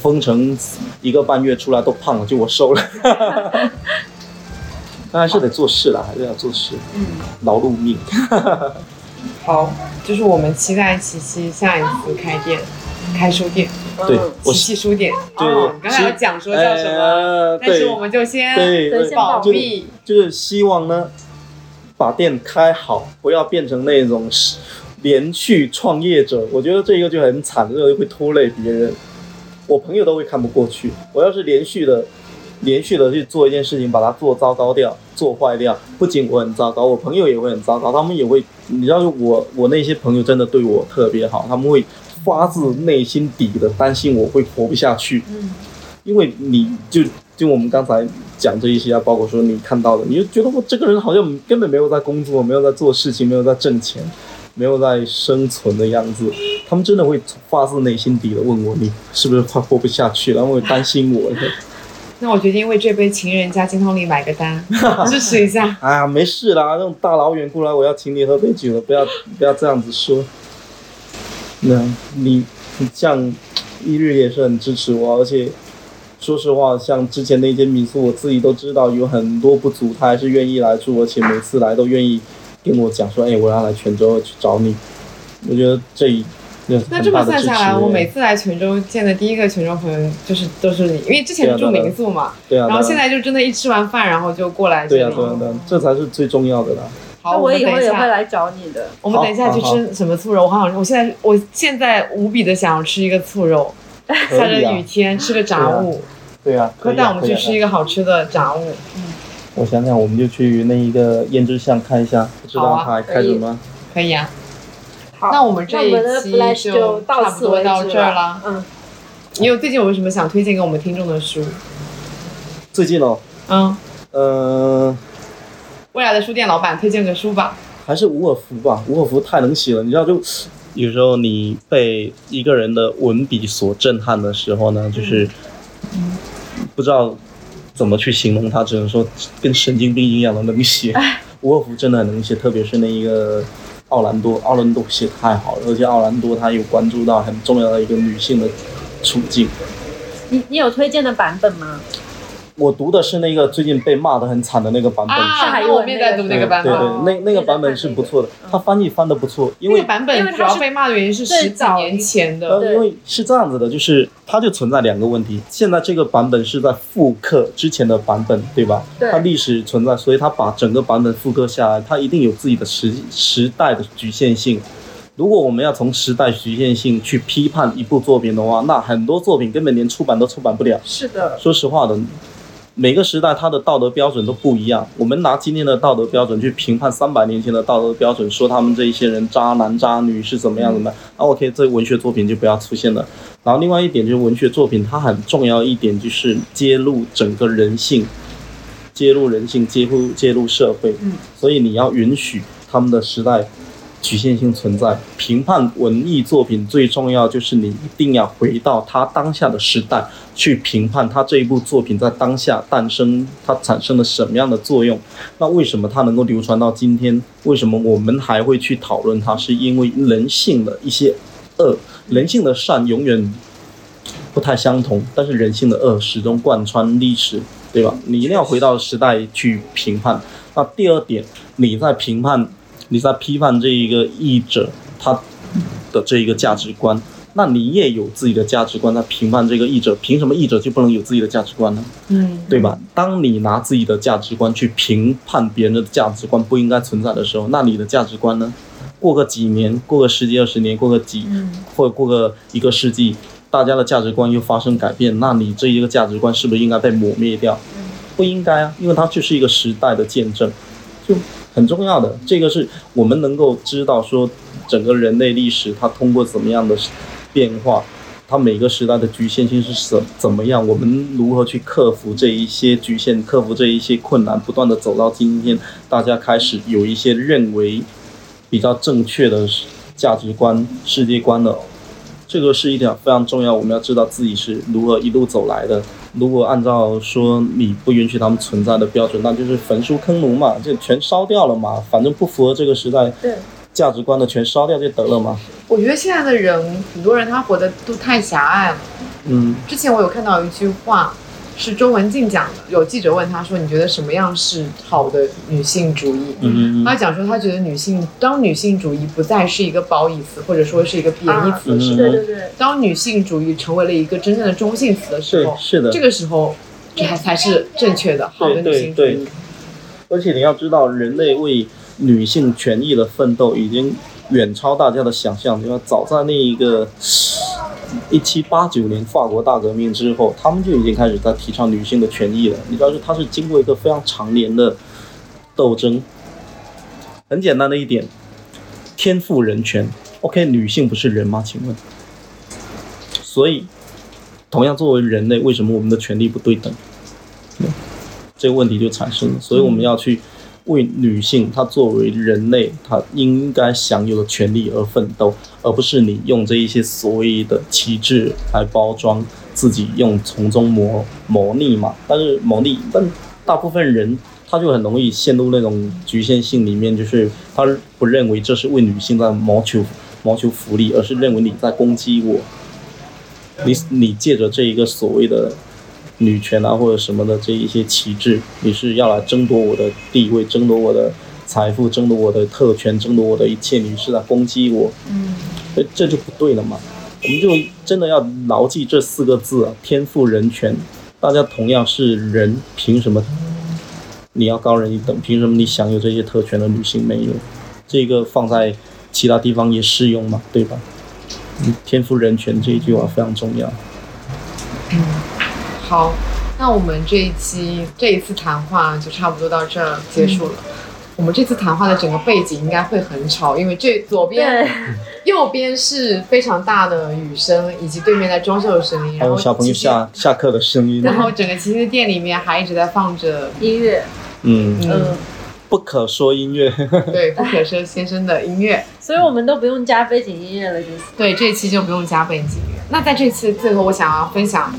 封城一个半月出来都胖了，就我瘦了。但还是得做事啦，还是要做事，嗯，劳碌命。好，就是我们期待琪琪下一次开店，开书店，对嗯我琪琪书店。对哦，刚才有讲说叫什么，但是我们就先保保密。就是希望呢，把店开好，不要变成那种是连续创业者。我觉得这个就很惨，这个会拖累别人。我朋友都会看不过去。我要是连续的、连续的去做一件事情，把它做糟糕掉、做坏掉，不仅我很糟糕，我朋友也会很糟糕，他们也会，你知道，我我那些朋友真的对我特别好，他们会发自内心底的担心我会活不下去。嗯，因为你就就我们刚才讲这一些啊，包括说你看到的，你就觉得我这个人好像根本没有在工作，没有在做事情，没有在挣钱，没有在生存的样子。他们真的会发自内心底的问我，你是不是快活不下去了？然后会担心我。那我决定为这杯情人加金汤力买个单，支持一下。哎呀，没事啦，那种大老远过来，我要请你喝杯酒了，不要不要这样子说。那你你像一日也是很支持我，而且说实话，像之前那间民宿，我自己都知道有很多不足，他还是愿意来住，而且每次来都愿意跟我讲说，哎，我要来泉州去找你。我觉得这一那这么算下来，我哎每次来泉州见的第一个泉州朋友就是都是你，因为之前住民宿嘛，对啊，然后现在就真的，一吃完饭然后就过来这里。对啊对啊对啊，这才是最重要的啦。好，那我以后也会来找你的。我们等一下去吃什么醋肉？我好想，我现在我现在无比的想要吃一个醋肉，下着雨天吃个炸物，对啊，可以啊哥带我们去可以啊吃一个好吃的炸物。我想想，我们就去那一个胭脂巷看一下，不知好啊道他还开着吗？可以啊，好，那我们这一那我们的期 flash 就差不此为止多到这儿了。嗯，你有最近有什么想推荐给我们听众的书？最近哦，嗯，呃，未来的书店老板推荐个书吧。还是伍尔夫吧，伍尔夫太能写了，你知道就。有时候你被一个人的文笔所震撼的时候呢，就是不知道怎么去形容他，只能说跟神经病一样的能写。伍尔夫真的很能写，特别是那一个奥兰多，奥兰多写太好了，而且奥兰多他有关注到很重要的一个女性的处境。你你有推荐的版本吗？我读的是那个最近被骂得很惨的那个版本，啊，上海我们也在读那个版本。对对那那个版本是不错的，他翻译翻得不错，因为那个版本主要被骂的原因是十几年前的，呃，因为是这样子的，就是它就存在两个问题。现在这个版本是在复刻之前的版本，对吧？对它历史存在，所以它把整个版本复刻下来，它一定有自己的时时代的局限性。如果我们要从时代局限性去批判一部作品的话，那很多作品根本连出版都出版不了。是的，说实话的，每个时代它的道德标准都不一样。我们拿今天的道德标准去评判三百年前的道德标准，说他们这一些人渣男渣女是怎么样怎么样，那 OK，这文学作品就不要出现了。然后另外一点就是文学作品，它很重要一点就是揭露整个人性，揭露人性，揭露揭露社会。嗯，所以你要允许他们的时代局限性存在。评判文艺作品最重要就是你一定要回到它当下的时代去评判它这一部作品在当下诞生，它产生了什么样的作用。那为什么它能够流传到今天？为什么我们还会去讨论它？是因为人性的一些恶，人性的善永远不太相同，但是人性的恶始终贯穿历史，对吧？你一定要回到时代去评判。那第二点，你在评判。你在批判这一个译者他的这一个价值观，那你也有自己的价值观在评判这个译者，凭什么译者就不能有自己的价值观呢？嗯，对吧？当你拿自己的价值观去评判别人的价值观不应该存在的时候，那你的价值观呢？过个几年，过个十几二十年，过个几或者过个一个世纪，大家的价值观又发生改变，那你这一个价值观是不是应该被抹灭掉？不应该啊，因为它就是一个时代的见证，就。很重要的，这个是我们能够知道说，整个人类历史它通过怎么样的变化，它每个时代的局限性是怎怎么样，我们如何去克服这一些局限，克服这一些困难，不断的走到今天，大家开始有一些认为比较正确的价值观、世界观了。这个是一点非常重要，我们要知道自己是如何一路走来的。如果按照说你不允许他们存在的标准，那就是焚书坑儒嘛，就全烧掉了嘛。反正不符合这个时代价值观的，全烧掉就得了嘛。我觉得现在的人，很多人他活的都太狭隘了。嗯。之前我有看到一句话。是中文静讲的。有记者问他说：“你觉得什么样是好的女性主义？”嗯他讲说，他觉得女性当女性主义不再是一个褒义词，或者说是一个贬义词的时候，对对对，当女性主义成为了一个真正的中性词的时候，是的，这个时候，这还才是正确的好的女性主义。而且你要知道，人类为女性权益的奋斗已经远超大家的想象。你要早在那一个。一七八九年法国大革命之后，他们就已经开始在提倡女性的权益了。你知道，是它是经过一个非常长年的斗争。很简单的一点，天赋人权。OK，女性不是人吗？请问，所以同样作为人类，为什么我们的权利不对等？这个问题就产生了。所以我们要去。为女性，她作为人类，她应该享有的权利而奋斗，而不是你用这一些所谓的旗帜来包装自己，用从中谋谋利嘛。但是谋利，但大部分人他就很容易陷入那种局限性里面，就是他不认为这是为女性在谋求谋求福利，而是认为你在攻击我。你你借着这一个所谓的。女权啊，或者什么的这一些旗帜，你是要来争夺我的地位，争夺我的财富，争夺我的特权，争夺我的一切，你是来攻击我，嗯，这这就不对了嘛。我们就真的要牢记这四个字啊：天赋人权。大家同样是人，凭什么你要高人一等？凭什么你享有这些特权的女性没有？这个放在其他地方也适用嘛，对吧？天赋人权这一句话非常重要。嗯。好，那我们这一期这一次谈话就差不多到这儿结束了。我们这次谈话的整个背景应该会很吵，因为这左边、右边是非常大的雨声，以及对面在装修的声音，还有小朋友下下课的声音。然后整个其实店里面还一直在放着音乐，嗯嗯，不可说音乐，对，不可说先生的音乐，所以我们都不用加背景音乐了，就是。对，这期就不用加背景音乐。那在这次最后，我想要分享。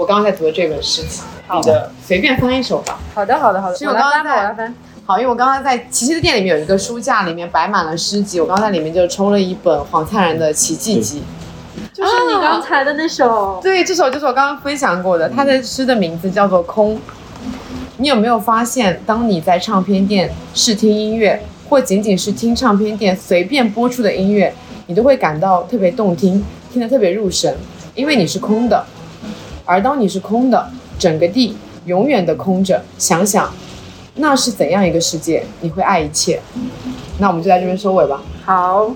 我刚刚在读的这本诗集，你的随便翻一首吧。好的，好的，好的。我刚刚在，我来翻。好，因为我刚刚在琪琪的店里面有一个书架，里面摆满了诗集。我刚刚在里面就抽了一本黄灿然的《奇迹集》，就是你刚才的那首。对，这首就是我刚刚分享过的。他的诗的名字叫做《空》。你有没有发现，当你在唱片店试听音乐，或仅仅是听唱片店随便播出的音乐，你都会感到特别动听，听得特别入神，因为你是空的。而当你是空的，整个地永远的空着，想想，那是怎样一个世界？你会爱一切。那我们就在这边收尾吧。好，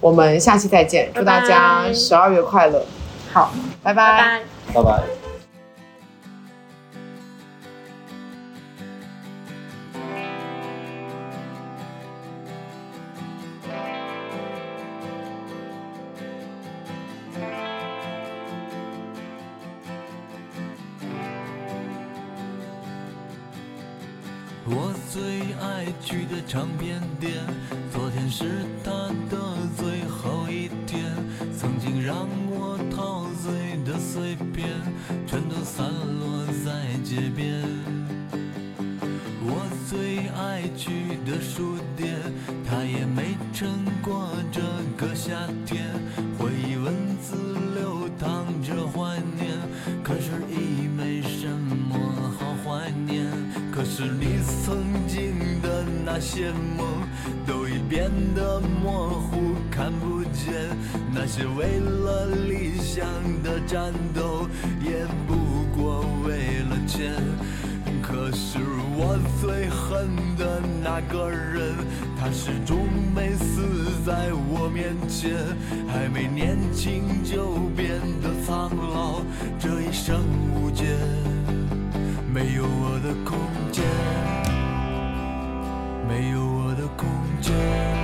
我们下期再见。祝大家十二月快乐。好，拜拜。拜拜。碎片，全都散落在街边。我最爱去的书店，它也没撑过这个夏天。回忆文字流淌着怀念，可是已没什么好怀念。可是你曾经的那些梦，都已变得模糊，看不见。那些为了理想的战斗，也不过为了钱。可是我最恨的那个人，他始终没死在我面前，还没年轻就变得苍老，这一生无解，没有我的空间，没有我的空间。